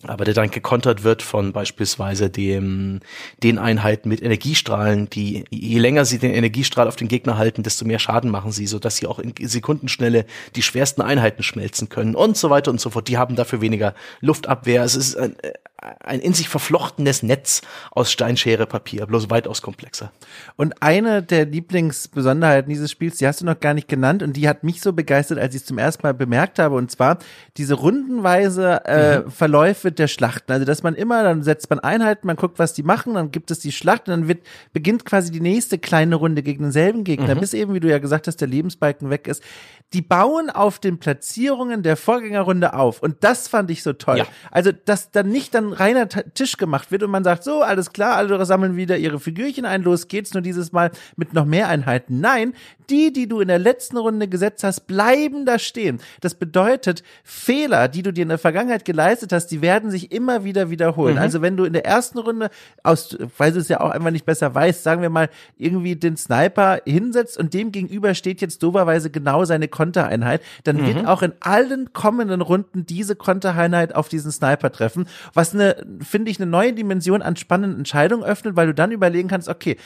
aber der dann gekontert wird von beispielsweise dem, den Einheiten mit Energiestrahlen, die je länger sie den Energiestrahl auf den Gegner halten, desto mehr Schaden machen sie, so dass sie auch in Sekundenschnelle die schwersten Einheiten schmelzen können und so weiter und so fort. Die haben dafür weniger Luftabwehr. Es ist ein, ein in sich verflochtenes Netz aus Steinschere Papier, bloß weitaus komplexer. Und eine der Lieblingsbesonderheiten dieses Spiels, die hast du noch gar nicht genannt und die hat mich so begeistert, als ich es zum ersten Mal bemerkt habe, und zwar diese rundenweise äh, mhm. Verläufe der Schlachten. Also dass man immer, dann setzt man Einheiten, man guckt, was die machen, dann gibt es die Schlacht und dann wird, beginnt quasi die nächste kleine Runde gegen denselben Gegner, mhm. bis eben, wie du ja gesagt hast, der Lebensbalken weg ist. Die bauen auf den Platzierungen der Vorgängerrunde auf. Und das fand ich so toll. Ja. Also, dass dann nicht dann reiner Tisch gemacht wird und man sagt, so, alles klar, alle sammeln wieder ihre Figürchen ein, los geht's, nur dieses Mal mit noch mehr Einheiten. Nein, die, die du in der letzten Runde gesetzt hast, bleiben da stehen. Das bedeutet, Fehler, die du dir in der Vergangenheit geleistet hast, die werden sich immer wieder wiederholen. Mhm. Also wenn du in der ersten Runde, aus, weil du es ja auch einfach nicht besser weißt, sagen wir mal, irgendwie den Sniper hinsetzt und dem gegenüber steht jetzt doberweise genau seine Kontereinheit, dann mhm. wird auch in allen kommenden Runden diese Kontereinheit auf diesen Sniper treffen, was eine, finde ich, eine neue Dimension an spannenden Entscheidungen öffnet, weil du dann überlegen kannst, okay,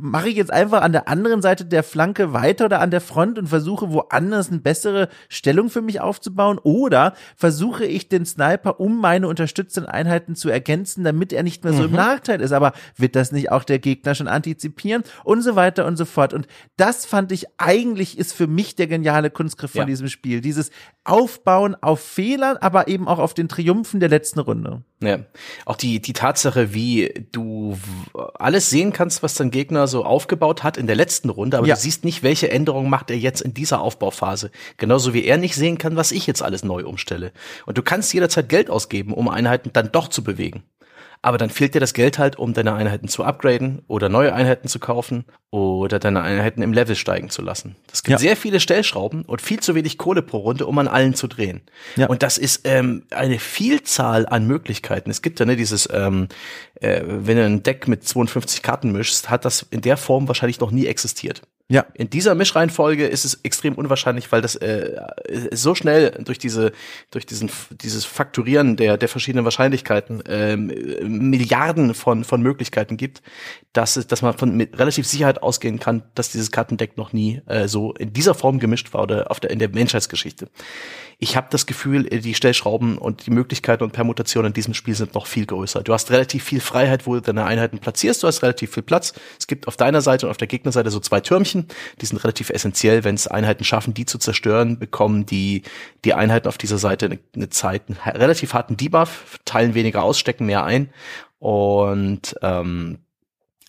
mache ich jetzt einfach an der anderen Seite der Flanke weiter oder an der Front und versuche woanders eine bessere Stellung für mich aufzubauen oder versuche ich den Sniper um meine unterstützenden Einheiten zu ergänzen, damit er nicht mehr so mhm. im Nachteil ist. Aber wird das nicht auch der Gegner schon antizipieren und so weiter und so fort. Und das fand ich eigentlich ist für mich der geniale Kunstgriff von ja. diesem Spiel. Dieses Aufbauen auf Fehlern, aber eben auch auf den Triumphen der letzten Runde. Ja, auch die, die Tatsache, wie du alles sehen kannst, was dein Gegner so aufgebaut hat in der letzten Runde, aber ja. du siehst nicht, welche Änderungen macht er jetzt in dieser Aufbauphase. Genauso wie er nicht sehen kann, was ich jetzt alles neu umstelle. Und du kannst jederzeit Geld ausgeben, um Einheiten dann doch zu bewegen aber dann fehlt dir das Geld halt, um deine Einheiten zu upgraden oder neue Einheiten zu kaufen oder deine Einheiten im Level steigen zu lassen. Es gibt ja. sehr viele Stellschrauben und viel zu wenig Kohle pro Runde, um an allen zu drehen. Ja. Und das ist ähm, eine Vielzahl an Möglichkeiten. Es gibt ja ne, dieses, ähm, äh, wenn du ein Deck mit 52 Karten mischst, hat das in der Form wahrscheinlich noch nie existiert. Ja. In dieser Mischreihenfolge ist es extrem unwahrscheinlich, weil das äh, so schnell durch diese durch diesen dieses Fakturieren der der verschiedenen Wahrscheinlichkeiten ähm, Milliarden von von Möglichkeiten gibt, dass dass man von mit relativ Sicherheit ausgehen kann, dass dieses Kartendeck noch nie äh, so in dieser Form gemischt war oder auf der in der Menschheitsgeschichte. Ich habe das Gefühl, äh, die Stellschrauben und die Möglichkeiten und Permutationen in diesem Spiel sind noch viel größer. Du hast relativ viel Freiheit, wo du deine Einheiten platzierst. Du hast relativ viel Platz. Es gibt auf deiner Seite und auf der Gegnerseite so zwei Türmchen. Die sind relativ essentiell, wenn es Einheiten schaffen, die zu zerstören, bekommen die die Einheiten auf dieser Seite eine, eine Zeit einen relativ harten Debuff, teilen weniger aus, stecken mehr ein und ähm,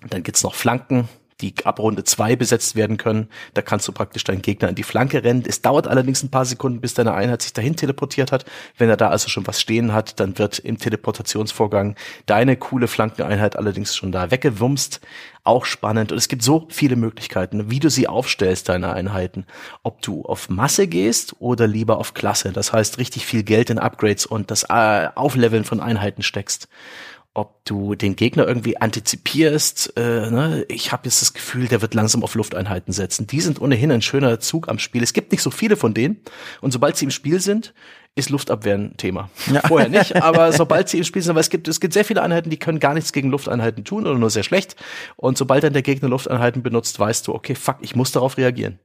dann gibt's noch Flanken, die ab Runde zwei besetzt werden können. Da kannst du praktisch deinen Gegner in die Flanke rennen. Es dauert allerdings ein paar Sekunden, bis deine Einheit sich dahin teleportiert hat. Wenn er da also schon was stehen hat, dann wird im Teleportationsvorgang deine coole Flankeneinheit allerdings schon da weggewumst. Auch spannend. Und es gibt so viele Möglichkeiten, wie du sie aufstellst, deine Einheiten. Ob du auf Masse gehst oder lieber auf Klasse. Das heißt, richtig viel Geld in Upgrades und das äh, Aufleveln von Einheiten steckst ob du den Gegner irgendwie antizipierst. Äh, ne? Ich habe jetzt das Gefühl, der wird langsam auf Lufteinheiten setzen. Die sind ohnehin ein schöner Zug am Spiel. Es gibt nicht so viele von denen. Und sobald sie im Spiel sind, ist Luftabwehr ein Thema. Ja. Vorher nicht, aber sobald sie im Spiel sind, weil es gibt, es gibt sehr viele Einheiten, die können gar nichts gegen Lufteinheiten tun oder nur sehr schlecht. Und sobald dann der Gegner Lufteinheiten benutzt, weißt du, okay, fuck, ich muss darauf reagieren.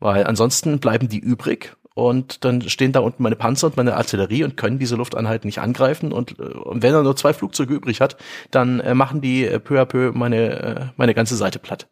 Weil ansonsten bleiben die übrig und dann stehen da unten meine Panzer und meine Artillerie und können diese Lufteinheiten nicht angreifen und, äh, und wenn er nur zwei Flugzeuge übrig hat, dann äh, machen die äh, peu à peu meine, äh, meine ganze Seite platt.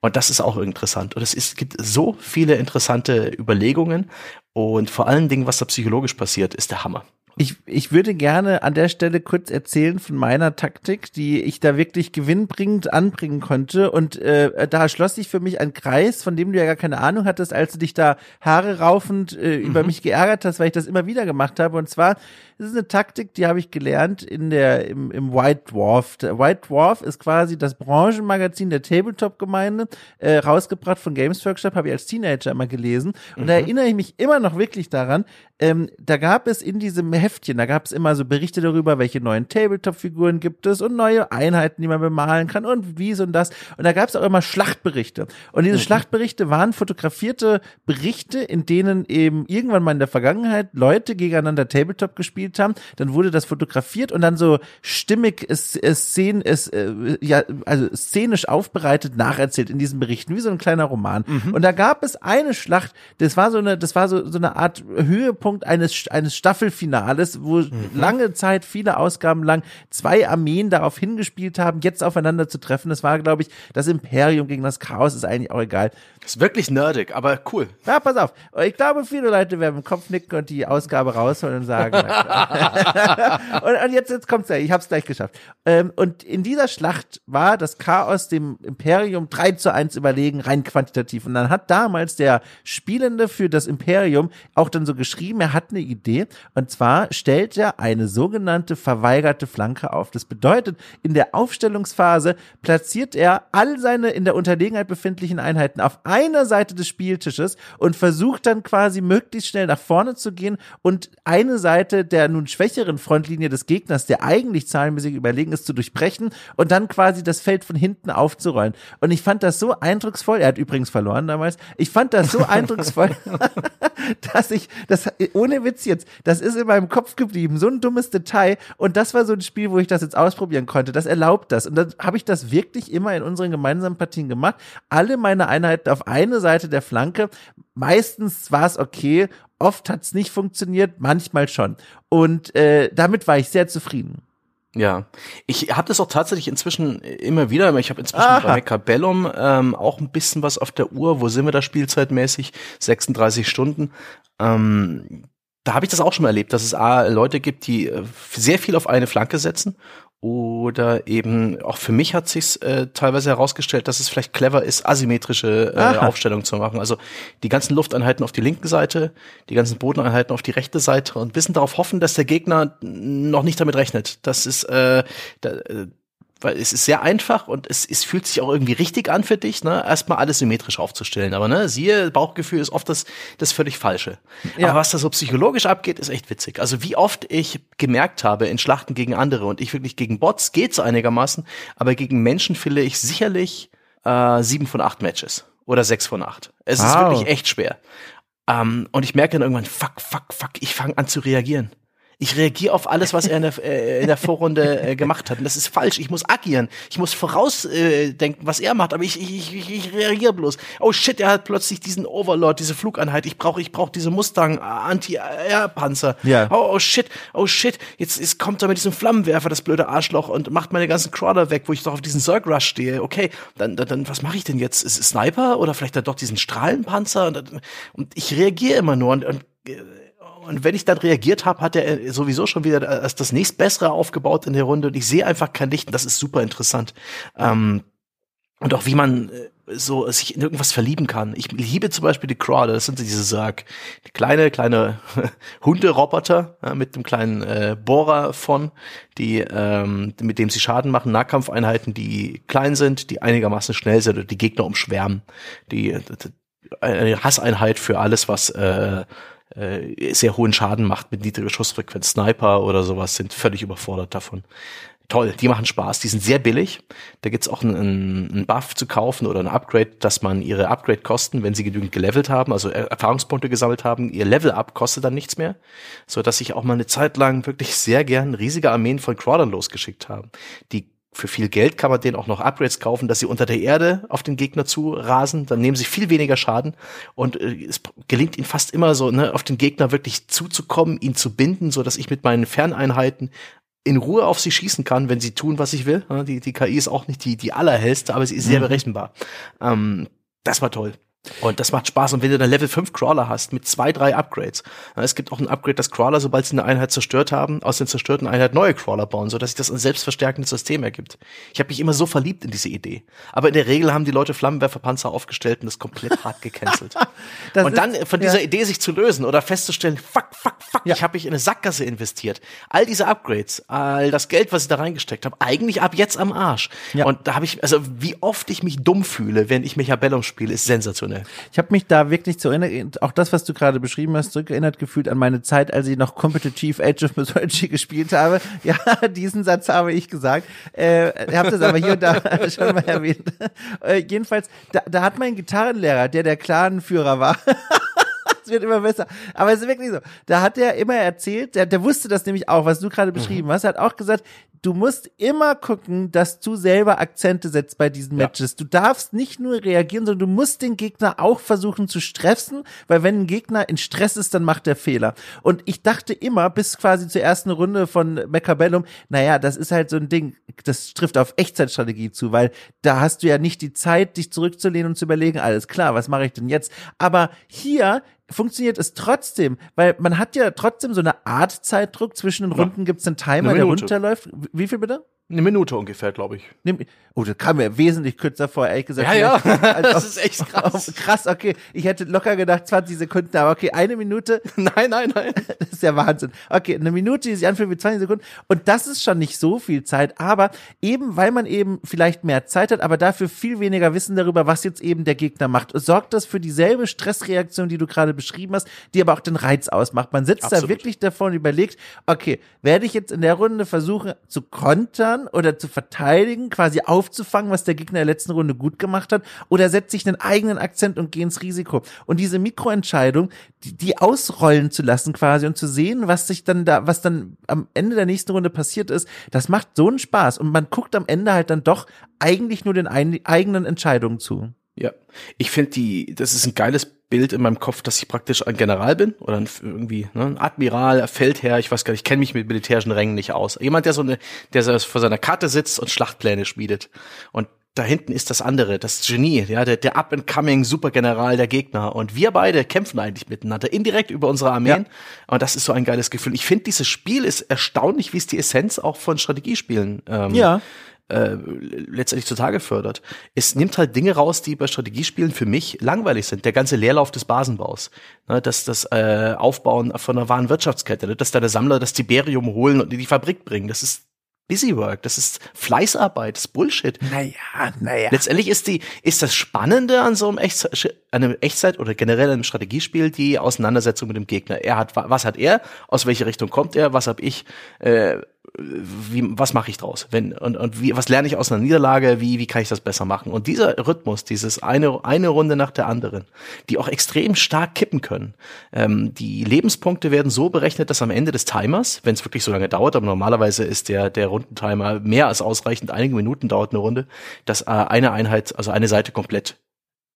Und das ist auch interessant. Und es ist, gibt so viele interessante Überlegungen und vor allen Dingen, was da psychologisch passiert, ist der Hammer. Ich, ich würde gerne an der Stelle kurz erzählen von meiner Taktik, die ich da wirklich gewinnbringend anbringen konnte. Und äh, da schloss sich für mich ein Kreis, von dem du ja gar keine Ahnung hattest, als du dich da Haare raufend äh, mhm. über mich geärgert hast, weil ich das immer wieder gemacht habe. Und zwar das ist eine Taktik, die habe ich gelernt in der, im, im White Dwarf. Der White Dwarf ist quasi das Branchenmagazin der Tabletop-Gemeinde, äh, rausgebracht von Games Workshop, habe ich als Teenager immer gelesen. Und mhm. da erinnere ich mich immer noch wirklich daran, ähm, da gab es in diesem Heftchen, da gab es immer so Berichte darüber, welche neuen Tabletop-Figuren gibt es und neue Einheiten, die man bemalen kann und wies und das. Und da gab es auch immer Schlachtberichte. Und diese mhm. Schlachtberichte waren fotografierte Berichte, in denen eben irgendwann mal in der Vergangenheit Leute gegeneinander Tabletop gespielt gespielt haben, dann wurde das fotografiert und dann so stimmig Szenen, äh, ja, also szenisch aufbereitet nacherzählt in diesen Berichten, wie so ein kleiner Roman. Mhm. Und da gab es eine Schlacht, das war so eine, das war so, so eine Art Höhepunkt eines, eines Staffelfinales, wo mhm. lange Zeit, viele Ausgaben lang, zwei Armeen darauf hingespielt haben, jetzt aufeinander zu treffen. Das war, glaube ich, das Imperium gegen das Chaos, ist eigentlich auch egal. Ist wirklich nerdig, aber cool. Ja, pass auf. Ich glaube, viele Leute werden im Kopf nicken und die Ausgabe rausholen und sagen, und, und, jetzt, jetzt kommt's ja, ich hab's gleich geschafft. Ähm, und in dieser Schlacht war das Chaos dem Imperium 3 zu 1 überlegen, rein quantitativ. Und dann hat damals der Spielende für das Imperium auch dann so geschrieben, er hat eine Idee. Und zwar stellt er eine sogenannte verweigerte Flanke auf. Das bedeutet, in der Aufstellungsphase platziert er all seine in der Unterlegenheit befindlichen Einheiten auf einer Seite des Spieltisches und versucht dann quasi möglichst schnell nach vorne zu gehen und eine Seite der nun schwächeren Frontlinie des Gegners, der eigentlich zahlenmäßig überlegen ist, zu durchbrechen und dann quasi das Feld von hinten aufzurollen. Und ich fand das so eindrucksvoll, er hat übrigens verloren damals, ich fand das so eindrucksvoll, dass ich, das, ohne Witz jetzt, das ist in meinem Kopf geblieben, so ein dummes Detail. Und das war so ein Spiel, wo ich das jetzt ausprobieren konnte, das erlaubt das. Und dann habe ich das wirklich immer in unseren gemeinsamen Partien gemacht, alle meine Einheiten auf eine Seite der Flanke, meistens war es okay Oft hat's nicht funktioniert, manchmal schon. Und äh, damit war ich sehr zufrieden. Ja, ich habe das auch tatsächlich inzwischen immer wieder. Ich habe inzwischen Aha. bei Mechabellum ähm, auch ein bisschen was auf der Uhr. Wo sind wir da spielzeitmäßig? 36 Stunden. Ähm, da habe ich das auch schon mal erlebt, dass es A, Leute gibt, die äh, sehr viel auf eine Flanke setzen oder eben, auch für mich hat sich's äh, teilweise herausgestellt, dass es vielleicht clever ist, asymmetrische äh, Aufstellungen zu machen. Also die ganzen Lufteinheiten auf die linken Seite, die ganzen Bodeneinheiten auf die rechte Seite und bisschen darauf hoffen, dass der Gegner noch nicht damit rechnet. Das ist, äh, da, äh, weil es ist sehr einfach und es, es fühlt sich auch irgendwie richtig an für dich, ne, erstmal alles symmetrisch aufzustellen. Aber ne, siehe, Bauchgefühl ist oft das, das völlig Falsche. Ja. Aber was da so psychologisch abgeht, ist echt witzig. Also wie oft ich gemerkt habe in Schlachten gegen andere und ich wirklich gegen Bots geht so einigermaßen, aber gegen Menschen finde ich sicherlich äh, sieben von acht Matches oder sechs von acht. Es wow. ist wirklich echt schwer. Ähm, und ich merke dann irgendwann, fuck, fuck, fuck, ich fange an zu reagieren. Ich reagiere auf alles, was er in der, äh, in der Vorrunde äh, gemacht hat. Und das ist falsch. Ich muss agieren. Ich muss vorausdenken, äh, was er macht. Aber ich, ich, ich, ich reagiere bloß. Oh shit, er hat plötzlich diesen Overlord, diese Flugeinheit. Ich brauche ich brauch diese Mustang Anti-Air-Panzer. Ja. Oh, oh shit, oh shit. Jetzt, jetzt kommt er mit diesem Flammenwerfer, das blöde Arschloch, und macht meine ganzen Crawler weg, wo ich doch auf diesen Zerg Rush stehe. Okay, dann, dann, dann was mache ich denn jetzt? Ist es Sniper oder vielleicht dann doch diesen Strahlenpanzer? Und, und ich reagiere immer nur und, und und wenn ich dann reagiert habe, hat er sowieso schon wieder das, das nächstbessere aufgebaut in der Runde und ich sehe einfach kein Licht und das ist super interessant. Ähm, und auch wie man äh, so sich in irgendwas verlieben kann. Ich liebe zum Beispiel die Crawler, das sind diese Sarg, die kleine, kleine Hunderoboter ja, mit dem kleinen äh, Bohrer von, die, ähm, mit dem sie Schaden machen, Nahkampfeinheiten, die klein sind, die einigermaßen schnell sind und die Gegner umschwärmen. Die, die eine Hasseinheit für alles, was äh, äh, sehr hohen Schaden macht mit niedriger Schussfrequenz. Sniper oder sowas sind völlig überfordert davon. Toll, die machen Spaß, die sind sehr billig. Da gibt's auch einen, einen Buff zu kaufen oder ein Upgrade, dass man ihre Upgrade-Kosten, wenn sie genügend gelevelt haben, also Erfahrungspunkte gesammelt haben, ihr Level-Up kostet dann nichts mehr. So dass ich auch mal eine Zeit lang wirklich sehr gern riesige Armeen von Crawlern losgeschickt habe. Die für viel Geld kann man denen auch noch Upgrades kaufen, dass sie unter der Erde auf den Gegner zu rasen. Dann nehmen sie viel weniger Schaden und äh, es gelingt ihnen fast immer so, ne, auf den Gegner wirklich zuzukommen, ihn zu binden, so dass ich mit meinen Ferneinheiten in Ruhe auf sie schießen kann, wenn sie tun, was ich will. Die, die KI ist auch nicht die, die allerhellste, aber sie ist sehr mhm. berechenbar. Ähm, das war toll. Und das macht Spaß. Und wenn du dann Level 5 Crawler hast mit zwei, drei Upgrades, es gibt auch ein Upgrade, dass Crawler, sobald sie eine Einheit zerstört haben, aus den zerstörten Einheit neue Crawler bauen, sodass sich das ein selbstverstärkendes System ergibt. Ich habe mich immer so verliebt in diese Idee. Aber in der Regel haben die Leute Flammenwerferpanzer aufgestellt und das komplett hart gecancelt. und dann von dieser ja. Idee sich zu lösen oder festzustellen, fuck, fuck, fuck, ja. ich habe mich in eine Sackgasse investiert. All diese Upgrades, all das Geld, was ich da reingesteckt habe, eigentlich ab jetzt am Arsch. Ja. Und da habe ich, also wie oft ich mich dumm fühle, wenn ich Mechabellum spiele, ist sensationell sensationell. Ich habe mich da wirklich zu erinnern, auch das, was du gerade beschrieben hast, zurückerinnert gefühlt an meine Zeit, als ich noch Competitive Age of Mythology gespielt habe. Ja, diesen Satz habe ich gesagt. Äh, ich habe das aber hier und da schon mal erwähnt. Äh, jedenfalls, da, da hat mein Gitarrenlehrer, der der Clanführer war, wird immer besser. Aber es ist wirklich so. Da hat er immer erzählt, der, der wusste das nämlich auch, was du gerade beschrieben mhm. hast. Er hat auch gesagt, du musst immer gucken, dass du selber Akzente setzt bei diesen Matches. Ja. Du darfst nicht nur reagieren, sondern du musst den Gegner auch versuchen zu stressen, weil wenn ein Gegner in Stress ist, dann macht er Fehler. Und ich dachte immer, bis quasi zur ersten Runde von Mechabellum, naja, das ist halt so ein Ding, das trifft auf Echtzeitstrategie zu, weil da hast du ja nicht die Zeit, dich zurückzulehnen und zu überlegen, alles klar, was mache ich denn jetzt? Aber hier funktioniert es trotzdem, weil man hat ja trotzdem so eine Art Zeitdruck. Zwischen den Runden ja. gibt es einen Timer, der runterläuft. Wie viel bitte? Eine Minute ungefähr, glaube ich. Oh, das kam mir wesentlich kürzer vor, ehrlich gesagt. Ja, ja, das ist echt krass. krass, okay. Ich hätte locker gedacht 20 Sekunden, aber okay, eine Minute. nein, nein, nein. Das ist ja Wahnsinn. Okay, eine Minute, die sich anfühlt wie 20 Sekunden. Und das ist schon nicht so viel Zeit, aber eben, weil man eben vielleicht mehr Zeit hat, aber dafür viel weniger Wissen darüber, was jetzt eben der Gegner macht, sorgt das für dieselbe Stressreaktion, die du gerade beschrieben hast, die aber auch den Reiz ausmacht. Man sitzt Absolut. da wirklich davor und überlegt, okay, werde ich jetzt in der Runde versuchen zu kontern, kontern oder zu verteidigen, quasi aufzufangen, was der Gegner in der letzten Runde gut gemacht hat, oder setze ich einen eigenen Akzent und gehe ins Risiko. Und diese Mikroentscheidung, die, die ausrollen zu lassen quasi und zu sehen, was sich dann da, was dann am Ende der nächsten Runde passiert ist, das macht so einen Spaß. Und man guckt am Ende halt dann doch eigentlich nur den eigenen Entscheidungen zu. Ja, ich finde die, das ist ein geiles Bild in meinem Kopf, dass ich praktisch ein General bin oder ein, irgendwie ne, ein Admiral, Feldherr, ich weiß gar nicht, ich kenne mich mit militärischen Rängen nicht aus. Jemand, der so eine, der so vor seiner Karte sitzt und Schlachtpläne schmiedet. Und da hinten ist das andere, das Genie, ja, der, der up-and-coming Supergeneral der Gegner. Und wir beide kämpfen eigentlich miteinander, indirekt über unsere Armeen. Ja. Und das ist so ein geiles Gefühl. Ich finde, dieses Spiel ist erstaunlich, wie es die Essenz auch von Strategiespielen ähm, ja äh, letztendlich zutage fördert. Es nimmt halt Dinge raus, die bei Strategiespielen für mich langweilig sind. Der ganze Leerlauf des Basenbaus, ne, das, das äh, Aufbauen von einer wahren Wirtschaftskette, ne, dass deine Sammler das Tiberium holen und in die Fabrik bringen. Das ist Busywork, das ist Fleißarbeit, das ist Bullshit. Naja, naja. Letztendlich ist die, ist das Spannende an so einem, Echtzeit, einem Echtzeit oder generell einem Strategiespiel die Auseinandersetzung mit dem Gegner. Er hat, was hat er? Aus welche Richtung kommt er? Was habe ich? Äh, wie, was mache ich draus? Wenn, und, und wie, was lerne ich aus einer Niederlage? Wie, wie kann ich das besser machen? Und dieser Rhythmus, dieses eine, eine Runde nach der anderen, die auch extrem stark kippen können. Ähm, die Lebenspunkte werden so berechnet, dass am Ende des Timers, wenn es wirklich so lange dauert, aber normalerweise ist der, der Rundentimer mehr als ausreichend, einige Minuten dauert eine Runde, dass äh, eine Einheit, also eine Seite komplett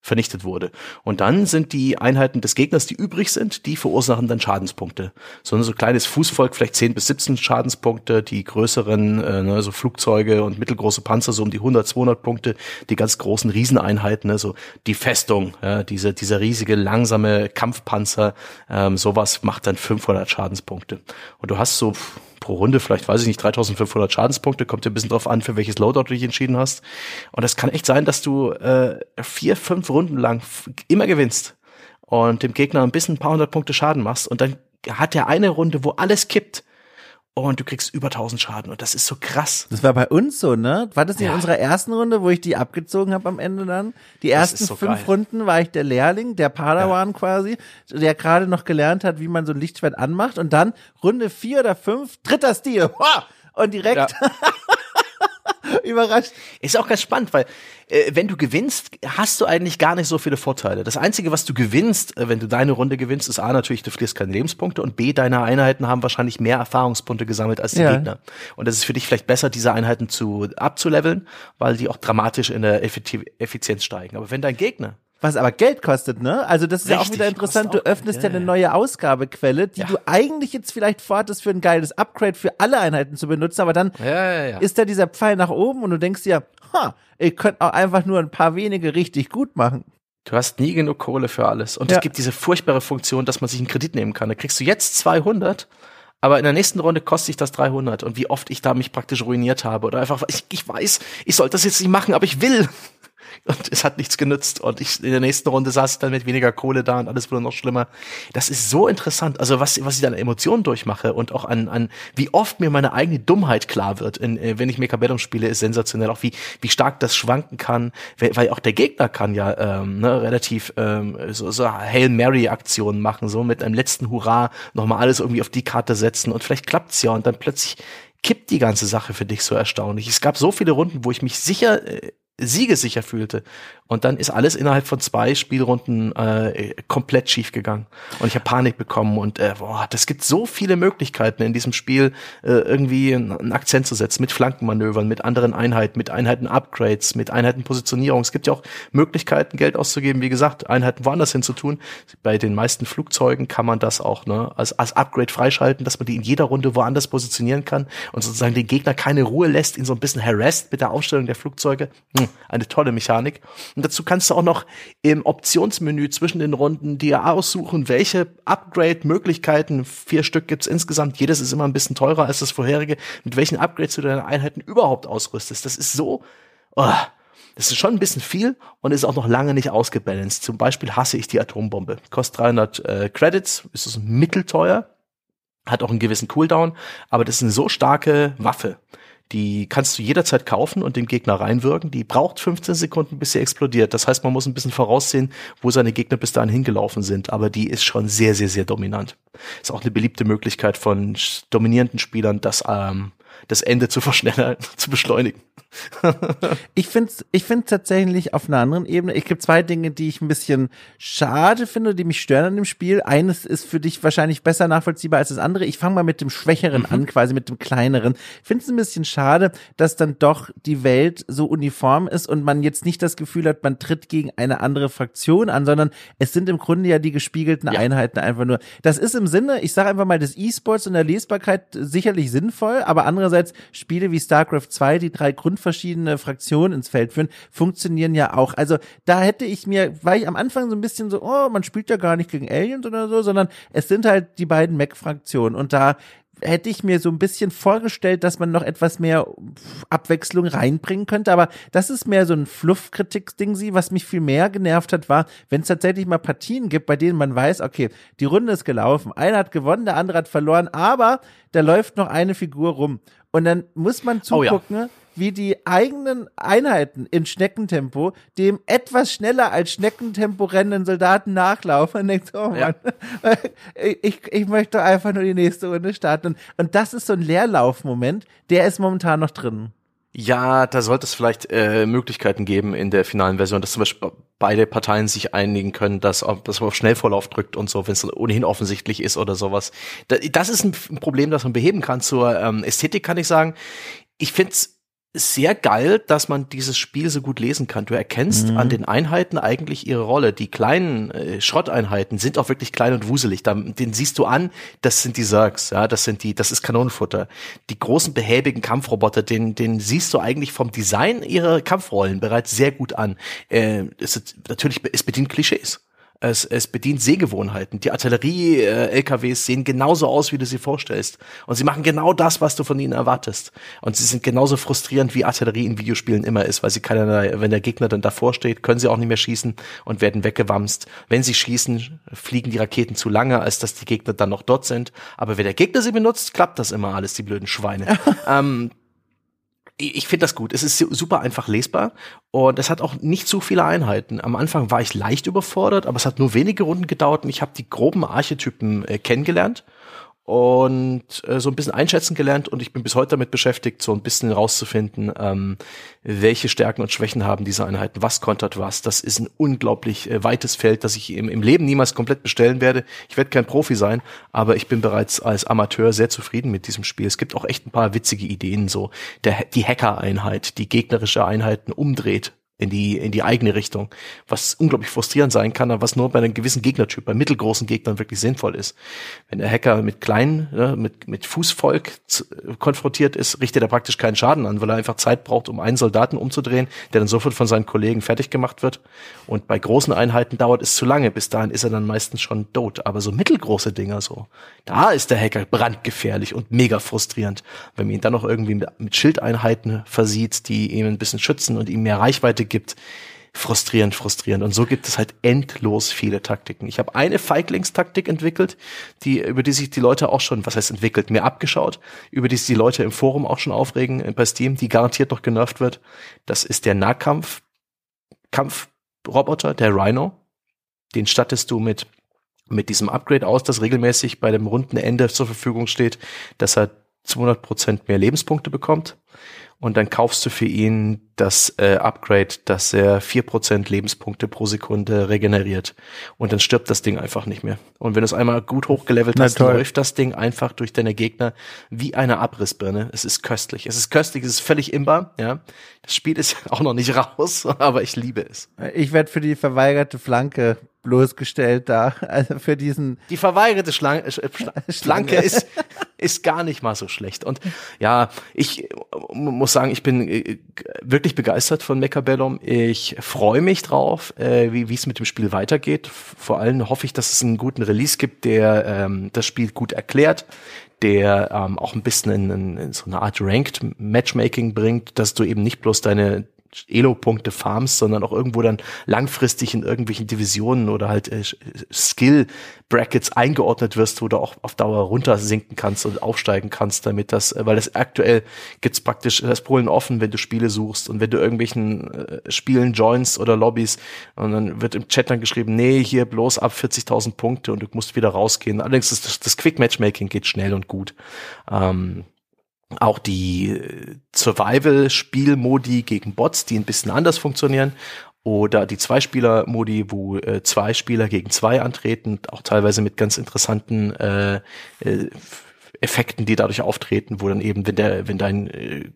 vernichtet wurde. Und dann sind die Einheiten des Gegners, die übrig sind, die verursachen dann Schadenspunkte. So ein so kleines Fußvolk, vielleicht 10 bis 17 Schadenspunkte, die größeren, äh, ne, so Flugzeuge und mittelgroße Panzer so um die 100, 200 Punkte, die ganz großen Rieseneinheiten, ne, so die Festung, ja, diese, dieser riesige, langsame Kampfpanzer, ähm, sowas macht dann 500 Schadenspunkte. Und du hast so pro Runde vielleicht, weiß ich nicht, 3500 Schadenspunkte, kommt ja ein bisschen drauf an, für welches Loadout du dich entschieden hast. Und es kann echt sein, dass du äh, vier, fünf Runden lang immer gewinnst und dem Gegner ein bisschen ein paar hundert Punkte Schaden machst und dann hat er eine Runde, wo alles kippt und du kriegst über 1000 Schaden und das ist so krass. Das war bei uns so, ne? War das nicht ja. in unserer ersten Runde, wo ich die abgezogen habe am Ende dann? Die ersten so fünf geil. Runden war ich der Lehrling, der Padawan ja. quasi, der gerade noch gelernt hat, wie man so ein Lichtschwert anmacht und dann Runde vier oder fünf, dritter Stil. Und direkt ja. Überrascht. Ist auch ganz spannend, weil äh, wenn du gewinnst, hast du eigentlich gar nicht so viele Vorteile. Das Einzige, was du gewinnst, äh, wenn du deine Runde gewinnst, ist A, natürlich, du verlierst keine Lebenspunkte und B, deine Einheiten haben wahrscheinlich mehr Erfahrungspunkte gesammelt als die ja. Gegner. Und es ist für dich vielleicht besser, diese Einheiten zu abzuleveln, weil die auch dramatisch in der Effizienz steigen. Aber wenn dein Gegner was aber Geld kostet, ne? Also das ist Richtig, ja auch wieder interessant. Du öffnest ja, ja, eine neue Ausgabequelle, die ja. du eigentlich jetzt vielleicht vorhattest für ein geiles Upgrade für alle Einheiten zu benutzen, aber dann ja, ist da dieser Pfeil nach oben und du denkst dir, ha, ich könnte auch einfach nur ein paar wenige richtig gut machen. Du hast nie genug Kohle für alles. Und es gibt diese furchtbare Funktion, dass man sich einen Kredit nehmen kann. Da kriegst du jetzt 200 aber in der nächsten Runde kostet sich das 300 und wie oft ich da mich praktisch ruiniert habe oder einfach, ich, ich weiß, ich sollte das jetzt nicht machen, aber ich will. Und es hat nichts genützt. Und ich, in der nächsten Runde saß ich dann mit weniger Kohle da und alles wurde noch schlimmer. Das ist so interessant. Also was, was ich da an Emotionen durchmache und auch an, an wie oft mir meine eigene Dummheit klar wird, in, äh, wenn ich Mechabellum spiele, ist sensationell. Auch wie, wie stark das schwanken kann. Weil auch der Gegner kann ja ähm, ne, relativ ähm, so, so Hail Mary-Aktionen machen, so mit einem letzten Hurra nochmal alles irgendwie auf die Karte setzen. Und vielleicht klappt's ja und dann plötzlich kippt die ganze Sache für dich so erstaunlich. Es gab so viele Runden, wo ich mich sicher äh, siegesicher fühlte. Und dann ist alles innerhalb von zwei Spielrunden äh, komplett schief gegangen. Und ich habe Panik bekommen und äh, boah, das gibt so viele Möglichkeiten in diesem Spiel, äh, irgendwie einen Akzent zu setzen mit Flankenmanövern, mit anderen Einheiten, mit Einheiten-Upgrades, mit Einheiten-Positionierung. Es gibt ja auch Möglichkeiten, Geld auszugeben, wie gesagt, Einheiten woanders hin zu tun. Bei den meisten Flugzeugen kann man das auch ne, als, als Upgrade freischalten, dass man die in jeder Runde woanders positionieren kann und sozusagen den Gegner keine Ruhe lässt, ihn so ein bisschen harassed mit der Aufstellung der Flugzeuge. Hm, eine tolle Mechanik. Und dazu kannst du auch noch im Optionsmenü zwischen den Runden dir aussuchen, welche Upgrade-Möglichkeiten, vier Stück gibt's insgesamt, jedes ist immer ein bisschen teurer als das vorherige, mit welchen Upgrades du deine Einheiten überhaupt ausrüstest. Das ist so, oh, das ist schon ein bisschen viel und ist auch noch lange nicht ausgebalanced. Zum Beispiel hasse ich die Atombombe. Kostet 300 äh, Credits, ist es mittelteuer, hat auch einen gewissen Cooldown, aber das ist eine so starke Waffe, die kannst du jederzeit kaufen und dem Gegner reinwirken. Die braucht 15 Sekunden, bis sie explodiert. Das heißt, man muss ein bisschen voraussehen, wo seine Gegner bis dahin hingelaufen sind. Aber die ist schon sehr, sehr, sehr dominant. Ist auch eine beliebte Möglichkeit von dominierenden Spielern, das ähm, das Ende zu verschnellern, zu beschleunigen. Ich finde ich find tatsächlich auf einer anderen Ebene, ich gibt zwei Dinge, die ich ein bisschen schade finde, die mich stören an dem Spiel. Eines ist für dich wahrscheinlich besser nachvollziehbar als das andere. Ich fange mal mit dem Schwächeren mhm. an, quasi mit dem Kleineren. Ich finde es ein bisschen schade, dass dann doch die Welt so uniform ist und man jetzt nicht das Gefühl hat, man tritt gegen eine andere Fraktion an, sondern es sind im Grunde ja die gespiegelten ja. Einheiten einfach nur. Das ist im Sinne, ich sage einfach mal, des E-Sports und der Lesbarkeit sicherlich sinnvoll, aber andererseits Spiele wie StarCraft 2, die drei grundverschiedene Fraktionen ins Feld führen, funktionieren ja auch. Also da hätte ich mir, war ich am Anfang so ein bisschen so, oh, man spielt ja gar nicht gegen Aliens oder so, sondern es sind halt die beiden Mac-Fraktionen und da hätte ich mir so ein bisschen vorgestellt, dass man noch etwas mehr Abwechslung reinbringen könnte, aber das ist mehr so ein Fluff-Kritik-Ding, was mich viel mehr genervt hat, war, wenn es tatsächlich mal Partien gibt, bei denen man weiß, okay, die Runde ist gelaufen, einer hat gewonnen, der andere hat verloren, aber da läuft noch eine Figur rum. Und dann muss man zugucken, oh ja wie die eigenen Einheiten in Schneckentempo dem etwas schneller als Schneckentempo rennenden Soldaten nachlaufen und denkt, oh Mann, ja. ich, ich möchte einfach nur die nächste Runde starten. Und das ist so ein Leerlaufmoment, der ist momentan noch drin. Ja, da sollte es vielleicht äh, Möglichkeiten geben in der finalen Version, dass zum Beispiel beide Parteien sich einigen können, dass, dass man auf Schnellvorlauf drückt und so, wenn es ohnehin offensichtlich ist oder sowas. Das ist ein Problem, das man beheben kann. Zur ähm, Ästhetik kann ich sagen, ich find's sehr geil, dass man dieses Spiel so gut lesen kann. Du erkennst mhm. an den Einheiten eigentlich ihre Rolle. Die kleinen äh, Schrotteinheiten sind auch wirklich klein und wuselig. Da, den siehst du an, das sind die Zergs, ja, das sind die, das ist Kanonenfutter. Die großen behäbigen Kampfroboter, den, den siehst du eigentlich vom Design ihrer Kampfrollen bereits sehr gut an. Äh, ist, natürlich, es bedient Klischees. Es, es bedient Sehgewohnheiten. Die Artillerie-LKWs sehen genauso aus, wie du sie vorstellst. Und sie machen genau das, was du von ihnen erwartest. Und sie sind genauso frustrierend, wie Artillerie in Videospielen immer ist, weil sie keinerlei, wenn der Gegner dann davor steht, können sie auch nicht mehr schießen und werden weggewamst. Wenn sie schießen, fliegen die Raketen zu lange, als dass die Gegner dann noch dort sind. Aber wenn der Gegner sie benutzt, klappt das immer alles, die blöden Schweine. ähm, ich finde das gut. Es ist super einfach lesbar und es hat auch nicht zu viele Einheiten. Am Anfang war ich leicht überfordert, aber es hat nur wenige Runden gedauert und ich habe die groben Archetypen äh, kennengelernt und äh, so ein bisschen einschätzen gelernt und ich bin bis heute damit beschäftigt, so ein bisschen rauszufinden, ähm, welche Stärken und Schwächen haben diese Einheiten, was kontert was. Das ist ein unglaublich äh, weites Feld, das ich im, im Leben niemals komplett bestellen werde. Ich werde kein Profi sein, aber ich bin bereits als Amateur sehr zufrieden mit diesem Spiel. Es gibt auch echt ein paar witzige Ideen, so der, die Hacker-Einheit, die gegnerische Einheiten umdreht in die, in die eigene Richtung, was unglaublich frustrierend sein kann, aber was nur bei einem gewissen Gegnertyp, bei mittelgroßen Gegnern wirklich sinnvoll ist. Wenn der Hacker mit kleinen, ne, mit, mit Fußvolk konfrontiert ist, richtet er praktisch keinen Schaden an, weil er einfach Zeit braucht, um einen Soldaten umzudrehen, der dann sofort von seinen Kollegen fertig gemacht wird. Und bei großen Einheiten dauert es zu lange, bis dahin ist er dann meistens schon tot. Aber so mittelgroße Dinger so, da ist der Hacker brandgefährlich und mega frustrierend. Wenn man ihn dann noch irgendwie mit, mit Schildeinheiten versieht, die ihm ein bisschen schützen und ihm mehr Reichweite gibt. Frustrierend, frustrierend. Und so gibt es halt endlos viele Taktiken. Ich habe eine Feiglingstaktik entwickelt, die, über die sich die Leute auch schon, was heißt entwickelt, mir abgeschaut, über die sich die Leute im Forum auch schon aufregen äh, bei Steam, die garantiert noch genervt wird. Das ist der Nahkampf, Kampfroboter, der Rhino. Den stattest du mit, mit diesem Upgrade aus, das regelmäßig bei dem runden Ende zur Verfügung steht, dass er 200 Prozent mehr Lebenspunkte bekommt und dann kaufst du für ihn das äh, Upgrade, dass er vier Prozent Lebenspunkte pro Sekunde regeneriert. Und dann stirbt das Ding einfach nicht mehr. Und wenn du es einmal gut hochgelevelt hast, dann läuft das Ding einfach durch deine Gegner wie eine Abrissbirne. Es ist köstlich. Es ist köstlich, es ist völlig imbar, ja. Das Spiel ist auch noch nicht raus, aber ich liebe es. Ich werde für die verweigerte Flanke bloßgestellt da. Also für diesen. Die verweigerte Schlange, Schlanke ist, ist gar nicht mal so schlecht. Und ja, ich muss sagen, ich bin äh, wirklich begeistert von Mechabellum. Ich freue mich drauf, äh, wie es mit dem Spiel weitergeht. Vor allem hoffe ich, dass es einen guten Release gibt, der ähm, das Spiel gut erklärt, der ähm, auch ein bisschen in, in, in so eine Art Ranked Matchmaking bringt, dass du eben nicht bloß deine Elo-Punkte farmst, sondern auch irgendwo dann langfristig in irgendwelchen Divisionen oder halt äh, Skill-Brackets eingeordnet wirst, wo du auch auf Dauer runtersinken kannst und aufsteigen kannst, damit das, äh, weil das aktuell gibt's praktisch das Polen offen, wenn du Spiele suchst und wenn du irgendwelchen äh, Spielen joinst oder Lobbys und dann wird im Chat dann geschrieben, nee, hier bloß ab 40.000 Punkte und du musst wieder rausgehen. Allerdings ist das, das Quick-Matchmaking geht schnell und gut. Ähm, auch die äh, Survival-Spielmodi gegen Bots, die ein bisschen anders funktionieren. Oder die Zwei-Spieler-Modi, wo äh, zwei Spieler gegen zwei antreten, auch teilweise mit ganz interessanten äh, äh, Effekten, die dadurch auftreten, wo dann eben, wenn der, wenn dein äh,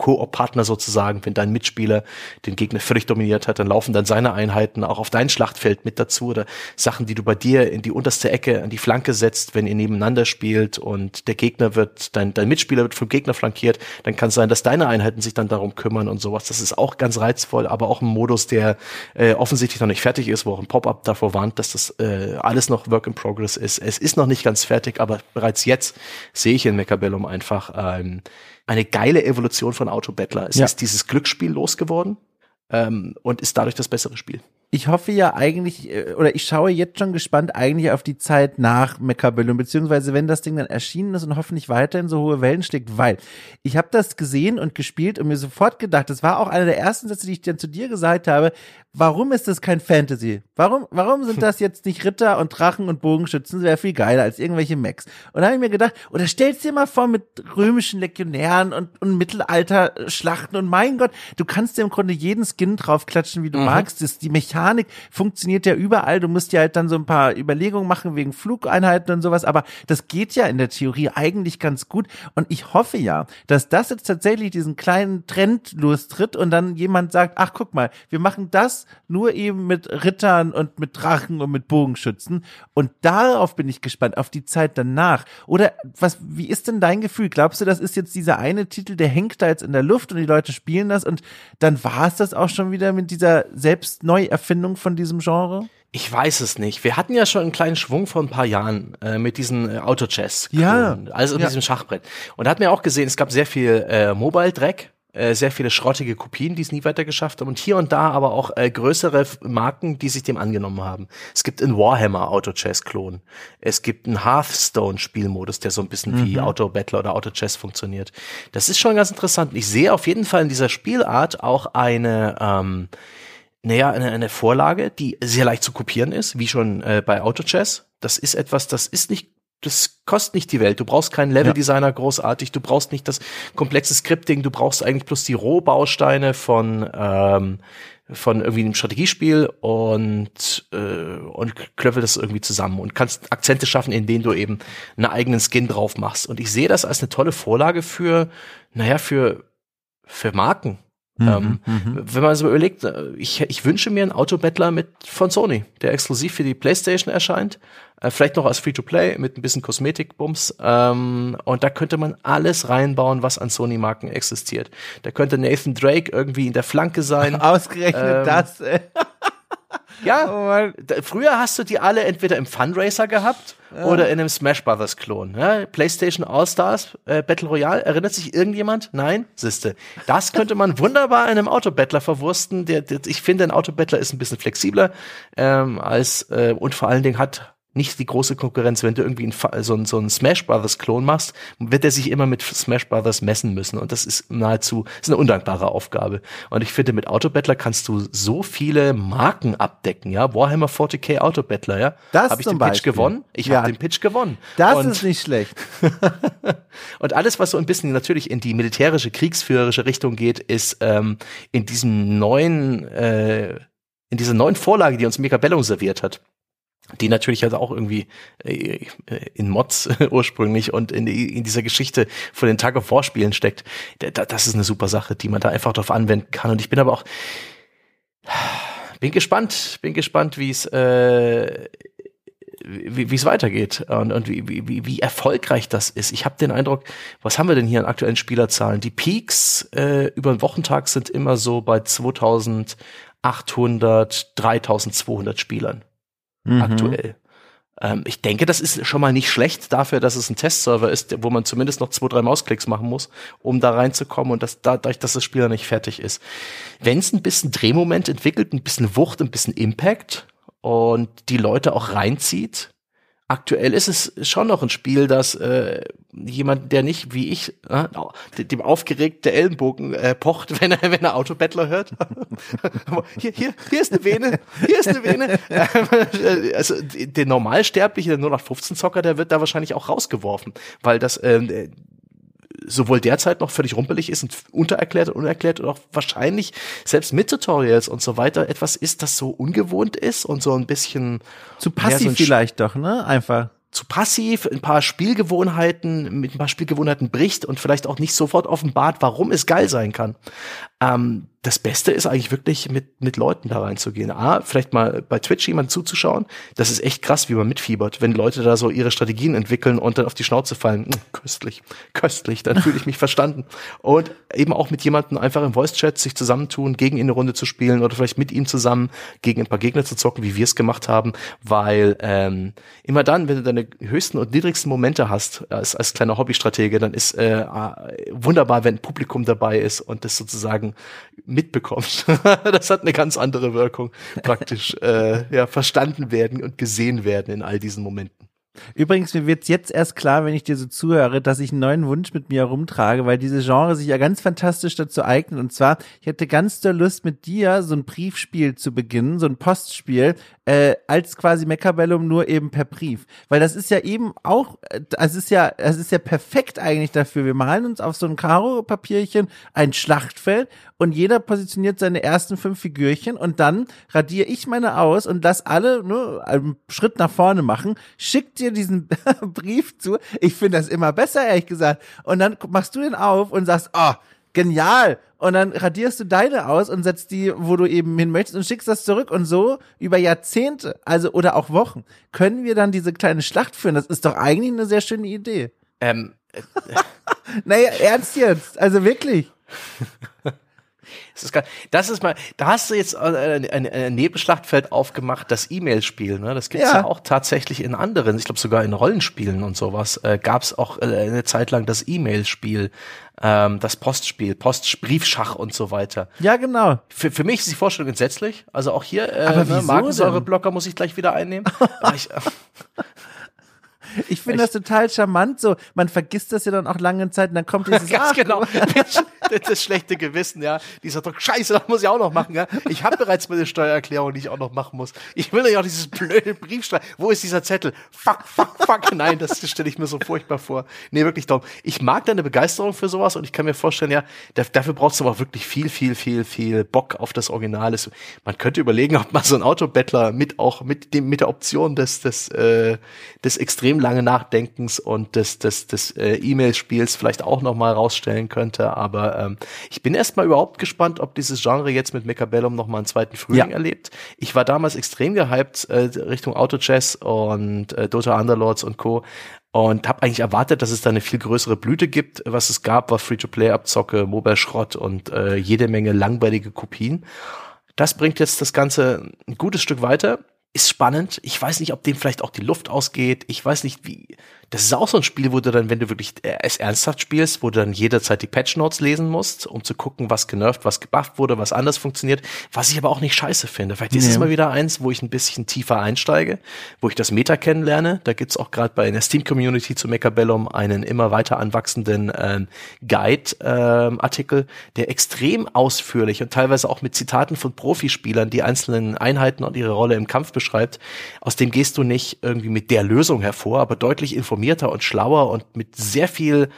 Koop-Partner sozusagen, wenn dein Mitspieler den Gegner völlig dominiert hat, dann laufen dann seine Einheiten auch auf dein Schlachtfeld mit dazu oder Sachen, die du bei dir in die unterste Ecke an die Flanke setzt, wenn ihr nebeneinander spielt und der Gegner wird, dein, dein Mitspieler wird vom Gegner flankiert, dann kann es sein, dass deine Einheiten sich dann darum kümmern und sowas. Das ist auch ganz reizvoll, aber auch ein Modus, der äh, offensichtlich noch nicht fertig ist, wo auch ein Pop-up davor warnt, dass das äh, alles noch Work in Progress ist. Es ist noch nicht ganz fertig, aber bereits jetzt sehe ich in Mechabellum einfach ähm, eine geile Evolution von Auto Battler. Es ja. ist dieses Glücksspiel losgeworden ähm, und ist dadurch das bessere Spiel. Ich hoffe ja eigentlich, äh, oder ich schaue jetzt schon gespannt eigentlich auf die Zeit nach Mechabellum, beziehungsweise wenn das Ding dann erschienen ist und hoffentlich weiterhin so hohe Wellen schlägt, weil ich habe das gesehen und gespielt und mir sofort gedacht, das war auch einer der ersten Sätze, die ich dann zu dir gesagt habe, warum ist das kein Fantasy? Warum, warum sind das jetzt nicht Ritter und Drachen und Bogenschützen? Das wäre viel geiler als irgendwelche Mechs. Und da habe ich mir gedacht, oder stellst dir mal vor mit römischen Legionären und, und Mittelalter-Schlachten und mein Gott, du kannst dir im Grunde jeden Skin draufklatschen, wie du mhm. magst. Das, die Mechanik funktioniert ja überall. Du musst ja halt dann so ein paar Überlegungen machen wegen Flugeinheiten und sowas, aber das geht ja in der Theorie eigentlich ganz gut. Und ich hoffe ja, dass das jetzt tatsächlich diesen kleinen Trend lostritt und dann jemand sagt, ach guck mal, wir machen das nur eben mit Rittern und mit Drachen und mit Bogenschützen. Und darauf bin ich gespannt, auf die Zeit danach. Oder was, wie ist denn dein Gefühl? Glaubst du, das ist jetzt dieser eine Titel, der hängt da jetzt in der Luft und die Leute spielen das und dann war es das auch schon wieder mit dieser Selbstneuerfindung von diesem Genre? Ich weiß es nicht. Wir hatten ja schon einen kleinen Schwung vor ein paar Jahren äh, mit diesen äh, Auto-Chess. Ja. Also mit ja. diesem Schachbrett. Und da hat man auch gesehen, es gab sehr viel äh, Mobile-Dreck äh, sehr viele schrottige Kopien, die es nie weiter geschafft haben und hier und da aber auch äh, größere Marken, die sich dem angenommen haben. Es gibt in Warhammer Auto Chess Klon. Es gibt einen Hearthstone Spielmodus, der so ein bisschen mhm. wie Auto Battler oder Auto Chess funktioniert. Das ist schon ganz interessant. Ich sehe auf jeden Fall in dieser Spielart auch eine ähm, naja, eine, eine Vorlage, die sehr leicht zu kopieren ist, wie schon äh, bei Auto Chess. Das ist etwas, das ist nicht das kostet nicht die Welt. Du brauchst keinen Leveldesigner großartig, du brauchst nicht das komplexe Scripting, du brauchst eigentlich bloß die Rohbausteine von ähm, von irgendwie einem Strategiespiel und äh, und klöppel das irgendwie zusammen und kannst Akzente schaffen, in denen du eben einen eigenen Skin drauf machst. Und ich sehe das als eine tolle Vorlage für, naja, für für Marken. Mhm, ähm, mhm. Wenn man so überlegt, äh, ich, ich wünsche mir einen Autobattler mit von Sony, der exklusiv für die PlayStation erscheint, äh, vielleicht noch als Free-to-Play mit ein bisschen Kosmetikbums. Ähm, und da könnte man alles reinbauen, was an Sony-Marken existiert. Da könnte Nathan Drake irgendwie in der Flanke sein. Ausgerechnet ähm, das. Ey. Ja, oh früher hast du die alle entweder im Fundraiser gehabt ja. oder in einem Smash Brothers Klon. Ja, PlayStation All Stars äh, Battle Royale, erinnert sich irgendjemand? Nein, siehste. Das könnte man wunderbar in einem Autobattler verwursten. Der, der, ich finde, ein Autobattler ist ein bisschen flexibler ähm, als äh, und vor allen Dingen hat nicht die große Konkurrenz. Wenn du irgendwie ein, so, ein, so einen Smash Brothers Klon machst, wird er sich immer mit Smash Brothers messen müssen. Und das ist nahezu, ist eine undankbare Aufgabe. Und ich finde, mit Autobattler kannst du so viele Marken abdecken, ja. Warhammer 40k Autobattler, ja. Das Habe ich den Beispiel. Pitch gewonnen? Ich ja. habe den Pitch gewonnen. Das und, ist nicht schlecht. und alles, was so ein bisschen natürlich in die militärische, kriegsführerische Richtung geht, ist ähm, in diesem neuen, äh, in dieser neuen Vorlage, die uns Megabellum serviert hat die natürlich halt auch irgendwie äh, in Mods ursprünglich und in, in dieser Geschichte von den Tag of War Spielen steckt. Das ist eine super Sache, die man da einfach drauf anwenden kann. Und ich bin aber auch bin gespannt, bin gespannt, wie es äh, wie es weitergeht und, und wie, wie, wie erfolgreich das ist. Ich habe den Eindruck, was haben wir denn hier an aktuellen Spielerzahlen? Die Peaks äh, über den Wochentag sind immer so bei 2800, 3200 Spielern mhm. aktuell. Ähm, ich denke, das ist schon mal nicht schlecht dafür, dass es ein Testserver ist, wo man zumindest noch zwei, drei Mausklicks machen muss, um da reinzukommen und das, dadurch, dass das Spiel noch nicht fertig ist. Wenn es ein bisschen Drehmoment entwickelt, ein bisschen Wucht, ein bisschen Impact und die Leute auch reinzieht, aktuell ist es schon noch ein Spiel, das äh, jemand, der nicht wie ich äh, dem aufgeregt der Ellenbogen äh, pocht, wenn er wenn er Autobattler hört. hier, hier, hier ist eine Vene, hier ist eine Vene. also der Normalsterbliche, der nur nach 15 Zocker, der wird da wahrscheinlich auch rausgeworfen, weil das ähm, sowohl derzeit noch völlig rumpelig ist und untererklärt und unerklärt und auch wahrscheinlich selbst mit Tutorials und so weiter etwas ist, das so ungewohnt ist und so ein bisschen zu passiv so vielleicht doch, ne? Einfach zu passiv, ein paar Spielgewohnheiten, mit ein paar Spielgewohnheiten bricht und vielleicht auch nicht sofort offenbart, warum es geil sein kann. Ähm, das Beste ist eigentlich wirklich mit, mit Leuten da reinzugehen. A, vielleicht mal bei Twitch jemand zuzuschauen. Das ist echt krass, wie man mitfiebert, wenn Leute da so ihre Strategien entwickeln und dann auf die Schnauze fallen. Hm, köstlich, köstlich, dann fühle ich mich verstanden. Und eben auch mit jemandem einfach im Voice-Chat sich zusammentun, gegen ihn eine Runde zu spielen oder vielleicht mit ihm zusammen gegen ein paar Gegner zu zocken, wie wir es gemacht haben. Weil ähm, immer dann, wenn du deine höchsten und niedrigsten Momente hast, als, als kleiner Hobbystratege, dann ist äh, wunderbar, wenn ein Publikum dabei ist und das sozusagen mitbekommt. das hat eine ganz andere Wirkung, praktisch äh, ja, verstanden werden und gesehen werden in all diesen Momenten. Übrigens, mir wird's jetzt erst klar, wenn ich dir so zuhöre, dass ich einen neuen Wunsch mit mir herumtrage, weil diese Genre sich ja ganz fantastisch dazu eignet. Und zwar, ich hätte ganz doll Lust, mit dir so ein Briefspiel zu beginnen, so ein Postspiel, äh, als quasi Mechabellum nur eben per Brief. Weil das ist ja eben auch, äh, es ist ja, es ist ja perfekt eigentlich dafür. Wir malen uns auf so ein Karo-Papierchen ein Schlachtfeld und jeder positioniert seine ersten fünf Figürchen und dann radiere ich meine aus und lass alle nur einen Schritt nach vorne machen, schick dir diesen Brief zu. Ich finde das immer besser, ehrlich gesagt. Und dann machst du den auf und sagst, oh, genial. Und dann radierst du deine aus und setzt die, wo du eben hin möchtest und schickst das zurück. Und so über Jahrzehnte, also oder auch Wochen, können wir dann diese kleine Schlacht führen. Das ist doch eigentlich eine sehr schöne Idee. Ähm. Äh, naja, ernst jetzt. Also wirklich. Das ist, das ist mal, da hast du jetzt ein, ein, ein Nebenschlachtfeld aufgemacht, das E-Mail-Spiel. Ne? Das gibt's ja. ja. auch tatsächlich in anderen, ich glaube sogar in Rollenspielen und sowas, äh, gab es auch äh, eine Zeit lang das E-Mail-Spiel, ähm, das Postspiel, Postbriefschach und so weiter. Ja, genau. Für, für mich ist die Vorstellung entsetzlich. Also auch hier, äh, ne, Magensäureblocker muss ich gleich wieder einnehmen. ich, Ich finde das total charmant. So, man vergisst das ja dann auch lange Zeit und dann kommt dieses Ganz genau. das schlechte Gewissen, ja. Dieser Druck, scheiße, das muss ich auch noch machen, ja. Ich habe bereits meine Steuererklärung, die ich auch noch machen muss. Ich will ja auch dieses blöde Briefschreiben. Wo ist dieser Zettel? Fuck, fuck, fuck. Nein, das stelle ich mir so furchtbar vor. Nee, wirklich darum. Ich mag deine Begeisterung für sowas und ich kann mir vorstellen, ja, dafür brauchst du aber wirklich viel, viel, viel, viel Bock auf das Original. Man könnte überlegen, ob man so ein Autobettler mit auch mit dem, mit der Option des, des, äh, des extrem langen Nachdenkens und des, des, des äh, E-Mail-Spiels vielleicht auch noch mal rausstellen könnte. Aber ähm, ich bin erstmal überhaupt gespannt, ob dieses Genre jetzt mit Mechabellum noch mal einen zweiten Frühling ja. erlebt. Ich war damals extrem gehypt äh, Richtung Auto Chess und äh, Dota Underlords und Co und habe eigentlich erwartet, dass es da eine viel größere Blüte gibt. Was es gab, war Free-to-Play-Abzocke, Mobile-Schrott und äh, jede Menge langweilige Kopien. Das bringt jetzt das Ganze ein gutes Stück weiter. Ist spannend. Ich weiß nicht, ob dem vielleicht auch die Luft ausgeht. Ich weiß nicht, wie, das ist auch so ein Spiel, wo du dann, wenn du wirklich es ernsthaft spielst, wo du dann jederzeit die Patch Notes lesen musst, um zu gucken, was genervt, was gebufft wurde, was anders funktioniert, was ich aber auch nicht scheiße finde. Vielleicht ist es mal wieder eins, wo ich ein bisschen tiefer einsteige, wo ich das Meta kennenlerne. Da gibt's auch gerade bei der Steam-Community zu Mechabellum einen immer weiter anwachsenden ähm, Guide-Artikel, ähm, der extrem ausführlich und teilweise auch mit Zitaten von Profispielern die einzelnen Einheiten und ihre Rolle im Kampf beschreibt. Aus dem gehst du nicht irgendwie mit der Lösung hervor, aber deutlich informiert informierter und schlauer und mit sehr viel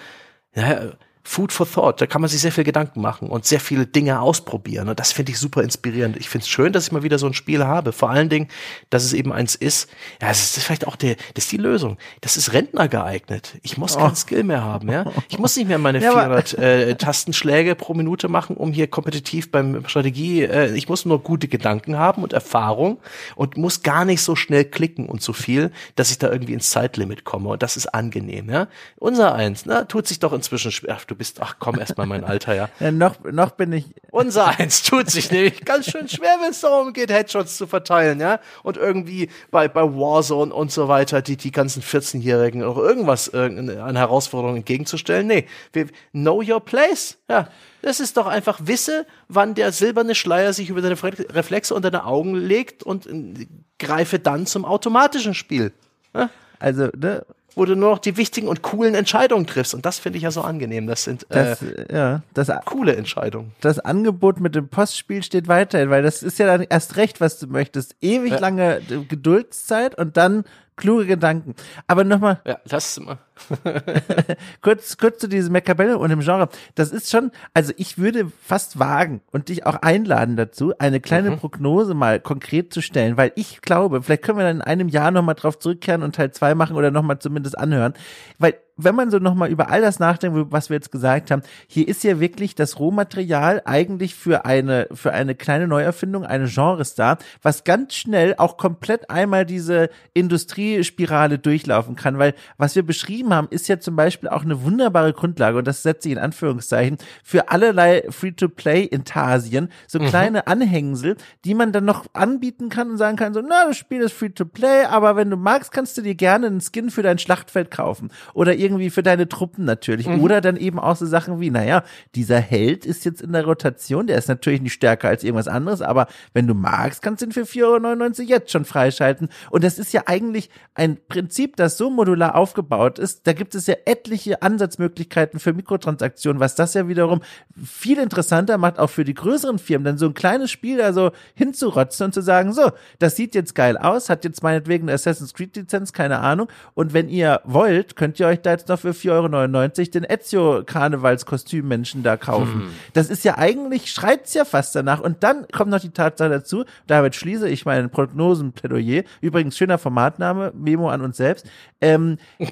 ja, Food for Thought. Da kann man sich sehr viel Gedanken machen und sehr viele Dinge ausprobieren. Und das finde ich super inspirierend. Ich finde es schön, dass ich mal wieder so ein Spiel habe. Vor allen Dingen, dass es eben eins ist. Ja, es ist vielleicht auch der, das ist die Lösung. Das ist Rentner geeignet. Ich muss oh. keinen Skill mehr haben, ja. Ich muss nicht mehr meine ja, 400 äh, Tastenschläge pro Minute machen, um hier kompetitiv beim Strategie. Äh, ich muss nur gute Gedanken haben und Erfahrung und muss gar nicht so schnell klicken und so viel, dass ich da irgendwie ins Zeitlimit komme. Und das ist angenehm, ja. Unser eins, ne, tut sich doch inzwischen schwer du bist, ach komm, erst mal mein Alter, ja. ja. noch, noch bin ich. Unser eins tut sich nämlich ganz schön schwer, wenn es darum geht, Headshots zu verteilen, ja. Und irgendwie bei, bei Warzone und so weiter, die, die ganzen 14-Jährigen auch irgendwas an Herausforderungen entgegenzustellen. Nee, wir, know your place, ja. Das ist doch einfach wisse, wann der silberne Schleier sich über deine Reflexe und deine Augen legt und äh, greife dann zum automatischen Spiel. Ja? Also, ne, wo du nur noch die wichtigen und coolen Entscheidungen triffst. Und das finde ich ja so angenehm. Das sind äh, das, ja, das, coole Entscheidungen. Das Angebot mit dem Postspiel steht weiterhin, weil das ist ja dann erst recht, was du möchtest. Ewig ja. lange Geduldszeit und dann kluge Gedanken. Aber nochmal. Ja, lass es mal. kurz, kurz zu diesem Machiavelli und dem Genre. Das ist schon, also ich würde fast wagen und dich auch einladen dazu, eine kleine mhm. Prognose mal konkret zu stellen, weil ich glaube, vielleicht können wir dann in einem Jahr nochmal drauf zurückkehren und Teil zwei machen oder nochmal zumindest anhören, weil wenn man so nochmal über all das nachdenkt, was wir jetzt gesagt haben, hier ist ja wirklich das Rohmaterial eigentlich für eine, für eine kleine Neuerfindung, eine Genres da, was ganz schnell auch komplett einmal diese Industriespirale durchlaufen kann, weil was wir beschrieben haben, ist ja zum Beispiel auch eine wunderbare Grundlage und das setze ich in Anführungszeichen für allerlei Free-to-Play-Intarsien, so mhm. kleine Anhängsel, die man dann noch anbieten kann und sagen kann, so, na, das Spiel ist Free-to-Play, aber wenn du magst, kannst du dir gerne einen Skin für dein Schlachtfeld kaufen oder irgendwie für deine Truppen natürlich. Mhm. Oder dann eben auch so Sachen wie, naja, dieser Held ist jetzt in der Rotation, der ist natürlich nicht stärker als irgendwas anderes, aber wenn du magst, kannst du ihn für 4,99 Euro jetzt schon freischalten. Und das ist ja eigentlich ein Prinzip, das so modular aufgebaut ist. Da gibt es ja etliche Ansatzmöglichkeiten für Mikrotransaktionen, was das ja wiederum viel interessanter macht, auch für die größeren Firmen, denn so ein kleines Spiel da so hinzurotzen und zu sagen, so, das sieht jetzt geil aus, hat jetzt meinetwegen eine Assassin's Creed Lizenz, keine Ahnung. Und wenn ihr wollt, könnt ihr euch da jetzt noch für 4,99 Euro den Ezio Karnevalskostümmenschen da kaufen. Hm. Das ist ja eigentlich, schreit's ja fast danach. Und dann kommt noch die Tatsache dazu, damit schließe ich meinen Prognosenplädoyer. Übrigens, schöner Formatname, Memo an uns selbst. Ähm,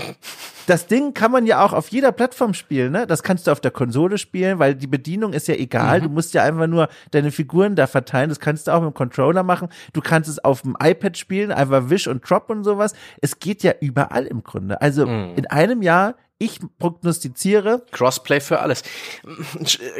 das Ding kann man ja auch auf jeder Plattform spielen, ne? Das kannst du auf der Konsole spielen, weil die Bedienung ist ja egal. Mhm. Du musst ja einfach nur deine Figuren da verteilen. Das kannst du auch mit dem Controller machen. Du kannst es auf dem iPad spielen, einfach Wish und Drop und sowas. Es geht ja überall im Grunde. Also mhm. in einem Jahr ich prognostiziere. Crossplay für alles.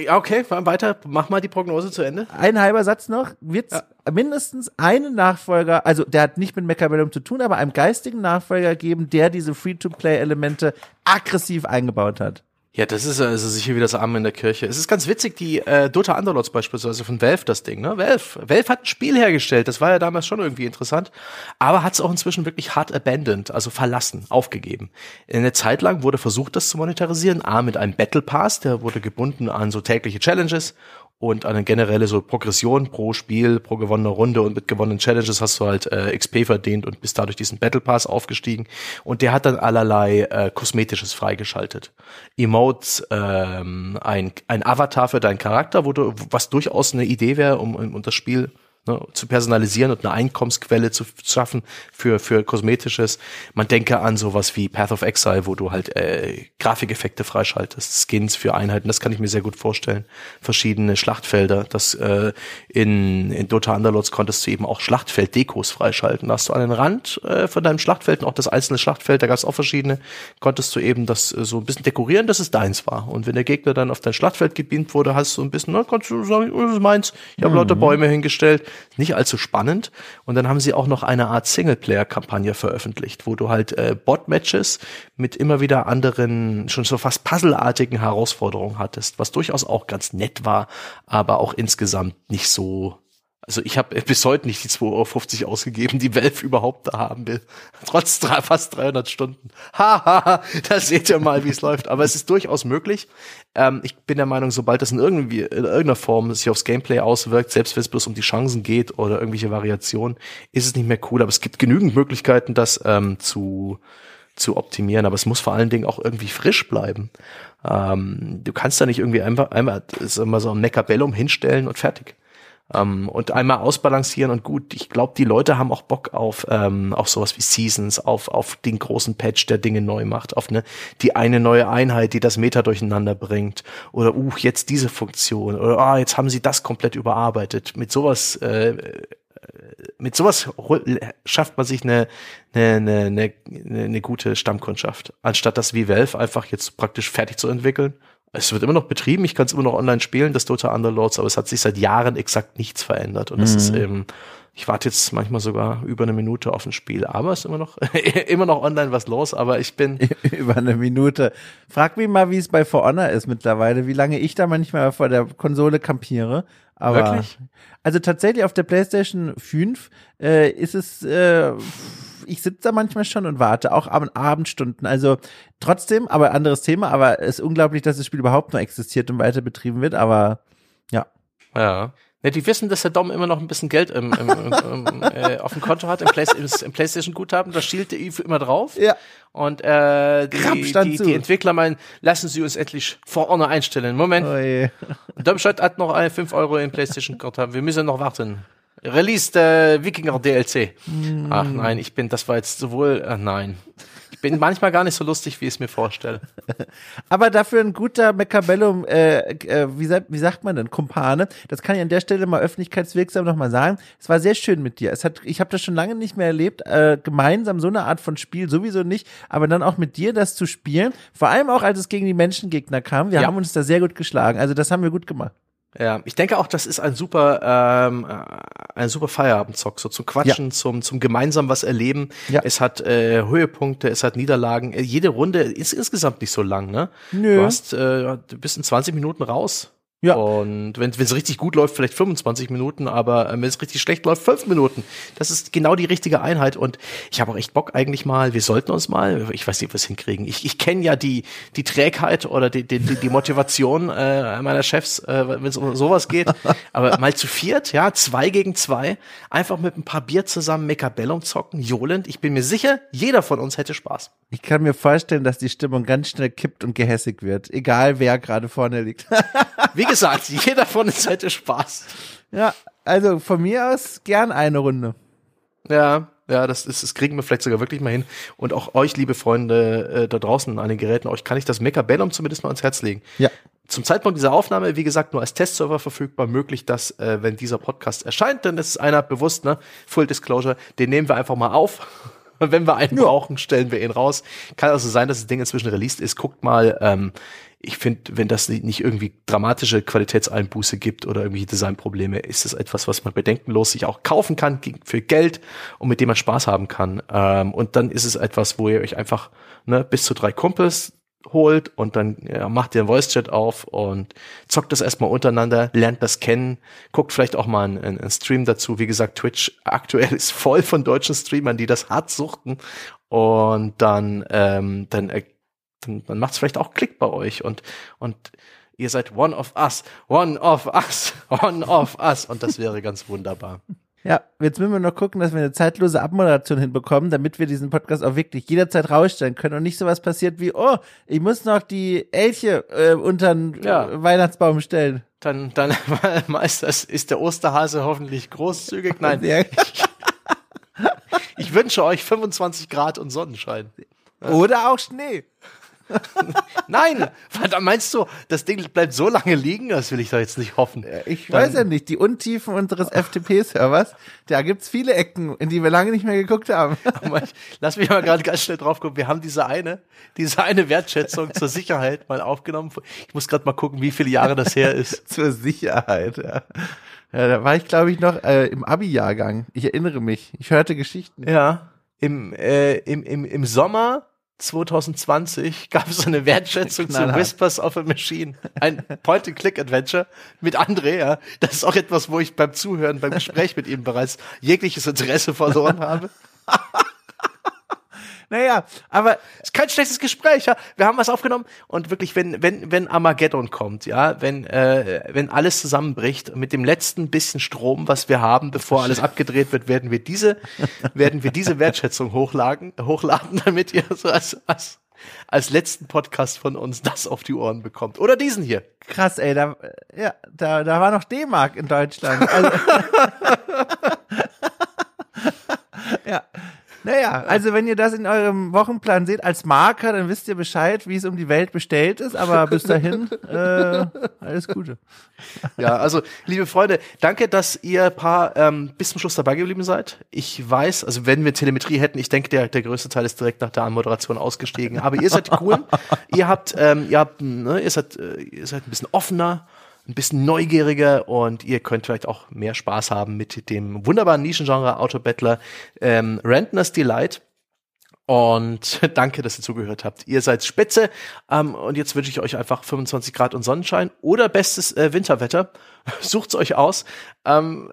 Okay, weiter. Mach mal die Prognose zu Ende. Ein halber Satz noch. Wird ja. mindestens einen Nachfolger, also der hat nicht mit Mechabellum zu tun, aber einem geistigen Nachfolger geben, der diese Free-to-Play-Elemente aggressiv eingebaut hat. Ja, das ist also sicher wie das Arm in der Kirche. Es ist ganz witzig, die äh, Dota Underlords beispielsweise von Valve das Ding, ne? Valve. Valve hat ein Spiel hergestellt, das war ja damals schon irgendwie interessant, aber hat es auch inzwischen wirklich hart abandoned, also verlassen, aufgegeben. In der Zeit lang wurde versucht, das zu monetarisieren, A mit einem Battle Pass, der wurde gebunden an so tägliche Challenges und eine generelle so Progression pro Spiel, pro gewonnene Runde und mit gewonnenen Challenges hast du halt äh, XP verdient und bist dadurch diesen Battle Pass aufgestiegen und der hat dann allerlei äh, Kosmetisches freigeschaltet. Emotes, ähm, ein, ein Avatar für deinen Charakter, wo du, was durchaus eine Idee wäre, um, um das Spiel ne, zu personalisieren und eine Einkommensquelle zu schaffen für, für Kosmetisches. Man denke an sowas wie Path of Exile, wo du halt äh, Grafikeffekte freischaltest, Skins für Einheiten, das kann ich mir sehr gut vorstellen. Verschiedene Schlachtfelder, das äh, in, in Dota Underlords konntest du eben auch Schlachtfeld-Dekos freischalten. Da hast du an den Rand äh, von deinem Schlachtfeld und auch das einzelne Schlachtfeld, da gab es auch verschiedene, konntest du eben das äh, so ein bisschen dekorieren, dass es deins war. Und wenn der Gegner dann auf dein Schlachtfeld gebeamt wurde, hast du ein bisschen, na, kannst du sagen, das ist meins, ich habe mhm. lauter Bäume hingestellt, nicht allzu spannend. Und dann haben sie auch noch eine Art Singleplayer-Kampagne veröffentlicht, wo du halt äh, Bot-Matches mit immer wieder anderen, schon so fast puzzleartigen Herausforderungen hattest, was durchaus auch ganz nett war, aber auch insgesamt nicht so also ich habe bis heute nicht die 2,50 Euro ausgegeben, die Valve überhaupt da haben will. Trotz drei, fast 300 Stunden. Haha, da seht ihr mal, wie es läuft. Aber es ist durchaus möglich. Ähm, ich bin der Meinung, sobald das in, irgendwie, in irgendeiner Form sich aufs Gameplay auswirkt, selbst wenn es bloß um die Chancen geht oder irgendwelche Variationen, ist es nicht mehr cool. Aber es gibt genügend Möglichkeiten, das ähm, zu, zu optimieren. Aber es muss vor allen Dingen auch irgendwie frisch bleiben. Ähm, du kannst da nicht irgendwie einfach einmal mal so ein Mechabellum hinstellen und fertig ähm, und einmal ausbalancieren und gut, ich glaube, die Leute haben auch Bock auf, ähm, auf sowas wie Seasons, auf, auf den großen Patch, der Dinge neu macht, auf eine, die eine neue Einheit, die das Meta durcheinander bringt. Oder uh, jetzt diese Funktion. Oder ah, jetzt haben sie das komplett überarbeitet. Mit sowas äh, mit sowas schafft man sich eine, eine, eine, eine, eine gute Stammkundschaft, anstatt das wie Valve einfach jetzt praktisch fertig zu entwickeln es wird immer noch betrieben, ich kann es immer noch online spielen, das Dota Underlords, aber es hat sich seit Jahren exakt nichts verändert. Und es mhm. ist eben, ich warte jetzt manchmal sogar über eine Minute auf ein Spiel, aber es ist immer noch, immer noch online was los, aber ich bin. über eine Minute. Frag mich mal, wie es bei For Honor ist mittlerweile, wie lange ich da manchmal vor der Konsole kampiere. Aber, Wirklich? Also tatsächlich auf der PlayStation 5 äh, ist es, äh, ich sitze da manchmal schon und warte, auch am Abendstunden. Also trotzdem, aber anderes Thema, aber es ist unglaublich, dass das Spiel überhaupt noch existiert und weiter betrieben wird, aber ja. Ja. Ja, die wissen, dass der Dom immer noch ein bisschen Geld im, im, im, äh, auf dem Konto hat, im, Play im PlayStation-Guthaben. Da schielt der Eve immer drauf. Ja. Und äh, die, die, die, Entwickler meinen, lassen Sie uns endlich vor Honor einstellen. Moment. Oh je. Dom hat noch 5 Euro im PlayStation-Guthaben. Wir müssen noch warten. Release der Wikinger DLC. Mm. Ach nein, ich bin, das war jetzt sowohl, äh, nein. Ich bin manchmal gar nicht so lustig, wie ich es mir vorstelle. Aber dafür ein guter Mechabellum, äh, äh, wie, wie sagt man denn, Kumpane. Das kann ich an der Stelle mal öffentlichkeitswirksam nochmal sagen. Es war sehr schön mit dir. Es hat, ich habe das schon lange nicht mehr erlebt, äh, gemeinsam so eine Art von Spiel sowieso nicht, aber dann auch mit dir das zu spielen. Vor allem auch, als es gegen die Menschengegner kam. Wir ja. haben uns da sehr gut geschlagen. Also das haben wir gut gemacht. Ja, ich denke auch, das ist ein super, ähm, äh, ein super Feierabendzock, so zum Quatschen, ja. zum, zum gemeinsam was erleben. Ja. Es hat äh, Höhepunkte, es hat Niederlagen. Äh, jede Runde ist insgesamt nicht so lang, ne? Nö. Du hast, äh, du bist in 20 Minuten raus. Ja. Und wenn es richtig gut läuft, vielleicht 25 Minuten, aber äh, wenn es richtig schlecht läuft, 5 Minuten. Das ist genau die richtige Einheit. Und ich habe auch echt Bock eigentlich mal, wir sollten uns mal, ich weiß nicht, ob wir es hinkriegen. Ich, ich kenne ja die, die Trägheit oder die, die, die Motivation äh, meiner Chefs, äh, wenn es um sowas geht. Aber mal zu viert, ja, zwei gegen zwei, einfach mit ein paar Bier zusammen Mechabellum zocken, johlend. Ich bin mir sicher, jeder von uns hätte Spaß. Ich kann mir vorstellen, dass die Stimmung ganz schnell kippt und gehässig wird, egal wer gerade vorne liegt. Wie gesagt, jeder von uns hätte Spaß. Ja, also von mir aus gern eine Runde. Ja, ja, das ist, das kriegen wir vielleicht sogar wirklich mal hin. Und auch euch, liebe Freunde äh, da draußen an den Geräten, euch kann ich das Mechabellum zumindest mal ans Herz legen. Ja. Zum Zeitpunkt dieser Aufnahme, wie gesagt, nur als Testserver verfügbar, möglich, dass, äh, wenn dieser Podcast erscheint, dann ist einer bewusst, ne, Full Disclosure, den nehmen wir einfach mal auf. Und wenn wir einen ja. brauchen, stellen wir ihn raus. Kann also sein, dass das Ding inzwischen released ist. Guckt mal, ähm, ich finde, wenn das nicht irgendwie dramatische Qualitätseinbuße gibt oder irgendwie Designprobleme, ist es etwas, was man bedenkenlos sich auch kaufen kann für Geld und mit dem man Spaß haben kann. Ähm, und dann ist es etwas, wo ihr euch einfach ne, bis zu drei Kumpels holt und dann ja, macht ihr einen Voice-Chat auf und zockt das erstmal untereinander, lernt das kennen, guckt vielleicht auch mal einen, einen, Stream dazu. Wie gesagt, Twitch aktuell ist voll von deutschen Streamern, die das hart suchten und dann, ähm, dann, dann, dann macht es vielleicht auch Klick bei euch und, und ihr seid one of us, one of us, one of us und das wäre ganz wunderbar. Ja, jetzt müssen wir noch gucken, dass wir eine zeitlose Abmoderation hinbekommen, damit wir diesen Podcast auch wirklich jederzeit rausstellen können und nicht sowas passiert wie, oh, ich muss noch die Elche äh, unter den ja. Weihnachtsbaum stellen. Dann, dann, Meister, ist der Osterhase hoffentlich großzügig? Nein. ich wünsche euch 25 Grad und Sonnenschein. Oder auch Schnee. Nein, da meinst du, das Ding bleibt so lange liegen? Das will ich doch jetzt nicht hoffen. Ich Dann, weiß ja nicht, die Untiefen unseres FTP-Servers, da gibt's viele Ecken, in die wir lange nicht mehr geguckt haben. Ich, lass mich mal gerade ganz schnell drauf gucken. Wir haben diese eine, diese eine Wertschätzung zur Sicherheit mal aufgenommen. Ich muss gerade mal gucken, wie viele Jahre das her ist. zur Sicherheit, ja. Ja, da war ich, glaube ich, noch äh, im Abi-Jahrgang. Ich erinnere mich. Ich hörte Geschichten. Ja. Im, äh, im, im, im Sommer 2020 gab es eine Wertschätzung zu Whispers of a Machine. Ein Point-and-Click-Adventure mit Andrea. Das ist auch etwas, wo ich beim Zuhören, beim Gespräch mit ihm bereits jegliches Interesse verloren habe. Naja, aber ist kein schlechtes Gespräch, ja. Wir haben was aufgenommen und wirklich, wenn, wenn, wenn Armageddon kommt, ja, wenn, äh, wenn alles zusammenbricht, mit dem letzten bisschen Strom, was wir haben, bevor alles abgedreht wird, werden wir diese, werden wir diese Wertschätzung hochladen, hochladen, damit ihr so als, als als letzten Podcast von uns das auf die Ohren bekommt. Oder diesen hier. Krass, ey, da, ja, da, da war noch D-Mark in Deutschland. Also, naja, also wenn ihr das in eurem Wochenplan seht als Marker, dann wisst ihr Bescheid, wie es um die Welt bestellt ist. Aber bis dahin, äh, alles Gute. Ja, also liebe Freunde, danke, dass ihr ein paar ähm, bis zum Schluss dabei geblieben seid. Ich weiß, also wenn wir Telemetrie hätten, ich denke, der, der größte Teil ist direkt nach der Anmoderation ausgestiegen. Aber ihr seid cool. ihr habt, ähm, ihr habt, ne, ihr seid, äh, ihr seid ein bisschen offener ein bisschen neugieriger und ihr könnt vielleicht auch mehr Spaß haben mit dem wunderbaren Nischengenre Autobattler ähm, Rentner's Delight. Und danke, dass ihr zugehört habt. Ihr seid spitze. Ähm, und jetzt wünsche ich euch einfach 25 Grad und Sonnenschein oder bestes äh, Winterwetter. Sucht's euch aus. Ähm,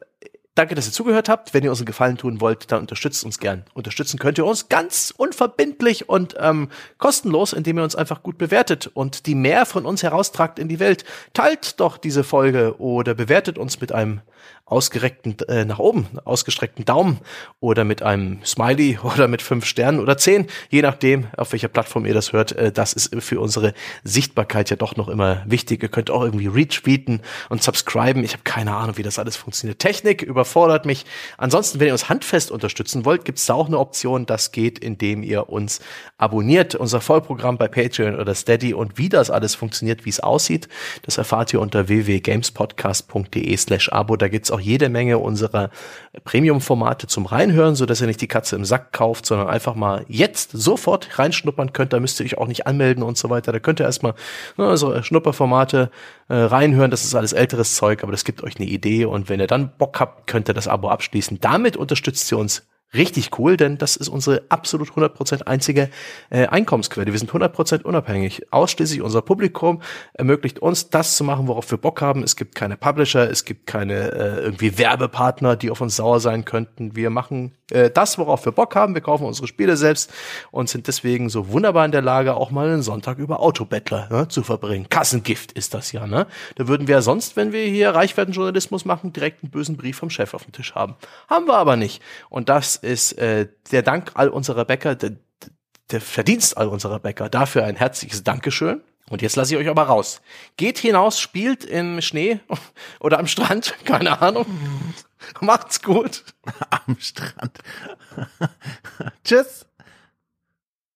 Danke, dass ihr zugehört habt. Wenn ihr uns einen Gefallen tun wollt, dann unterstützt uns gern. Unterstützen könnt ihr uns ganz unverbindlich und ähm, kostenlos, indem ihr uns einfach gut bewertet und die mehr von uns heraustragt in die Welt. Teilt doch diese Folge oder bewertet uns mit einem ausgereckten äh, nach oben, ausgestreckten Daumen oder mit einem Smiley oder mit fünf Sternen oder zehn, je nachdem, auf welcher Plattform ihr das hört. Äh, das ist für unsere Sichtbarkeit ja doch noch immer wichtig. Ihr könnt auch irgendwie retweeten und subscriben. Ich habe keine Ahnung, wie das alles funktioniert. Technik überfordert mich. Ansonsten, wenn ihr uns handfest unterstützen wollt, gibt es da auch eine Option. Das geht, indem ihr uns abonniert. Unser Vollprogramm bei Patreon oder Steady und wie das alles funktioniert, wie es aussieht, das erfahrt ihr unter www.gamespodcast.de slash abo. Da gibt's auch jede Menge unserer Premium-Formate zum Reinhören, so ihr nicht die Katze im Sack kauft, sondern einfach mal jetzt sofort reinschnuppern könnt. Da müsst ihr euch auch nicht anmelden und so weiter. Da könnt ihr erstmal ne, so Schnupperformate äh, reinhören. Das ist alles älteres Zeug, aber das gibt euch eine Idee. Und wenn ihr dann Bock habt, könnt ihr das Abo abschließen. Damit unterstützt ihr uns richtig cool, denn das ist unsere absolut 100% einzige äh, Einkommensquelle. Wir sind 100% unabhängig. Ausschließlich unser Publikum ermöglicht uns, das zu machen, worauf wir Bock haben. Es gibt keine Publisher, es gibt keine äh, irgendwie Werbepartner, die auf uns sauer sein könnten. Wir machen äh, das, worauf wir Bock haben. Wir kaufen unsere Spiele selbst und sind deswegen so wunderbar in der Lage, auch mal einen Sonntag über Autobettler ne, zu verbringen. Kassengift ist das ja, ne? Da würden wir ja sonst, wenn wir hier Reichweitenjournalismus machen, direkt einen bösen Brief vom Chef auf dem Tisch haben. Haben wir aber nicht. Und das ist äh, der Dank all unserer Bäcker, der, der Verdienst all unserer Bäcker. Dafür ein herzliches Dankeschön. Und jetzt lasse ich euch aber raus. Geht hinaus, spielt im Schnee oder am Strand, keine Ahnung. Macht's gut. Am Strand. Tschüss.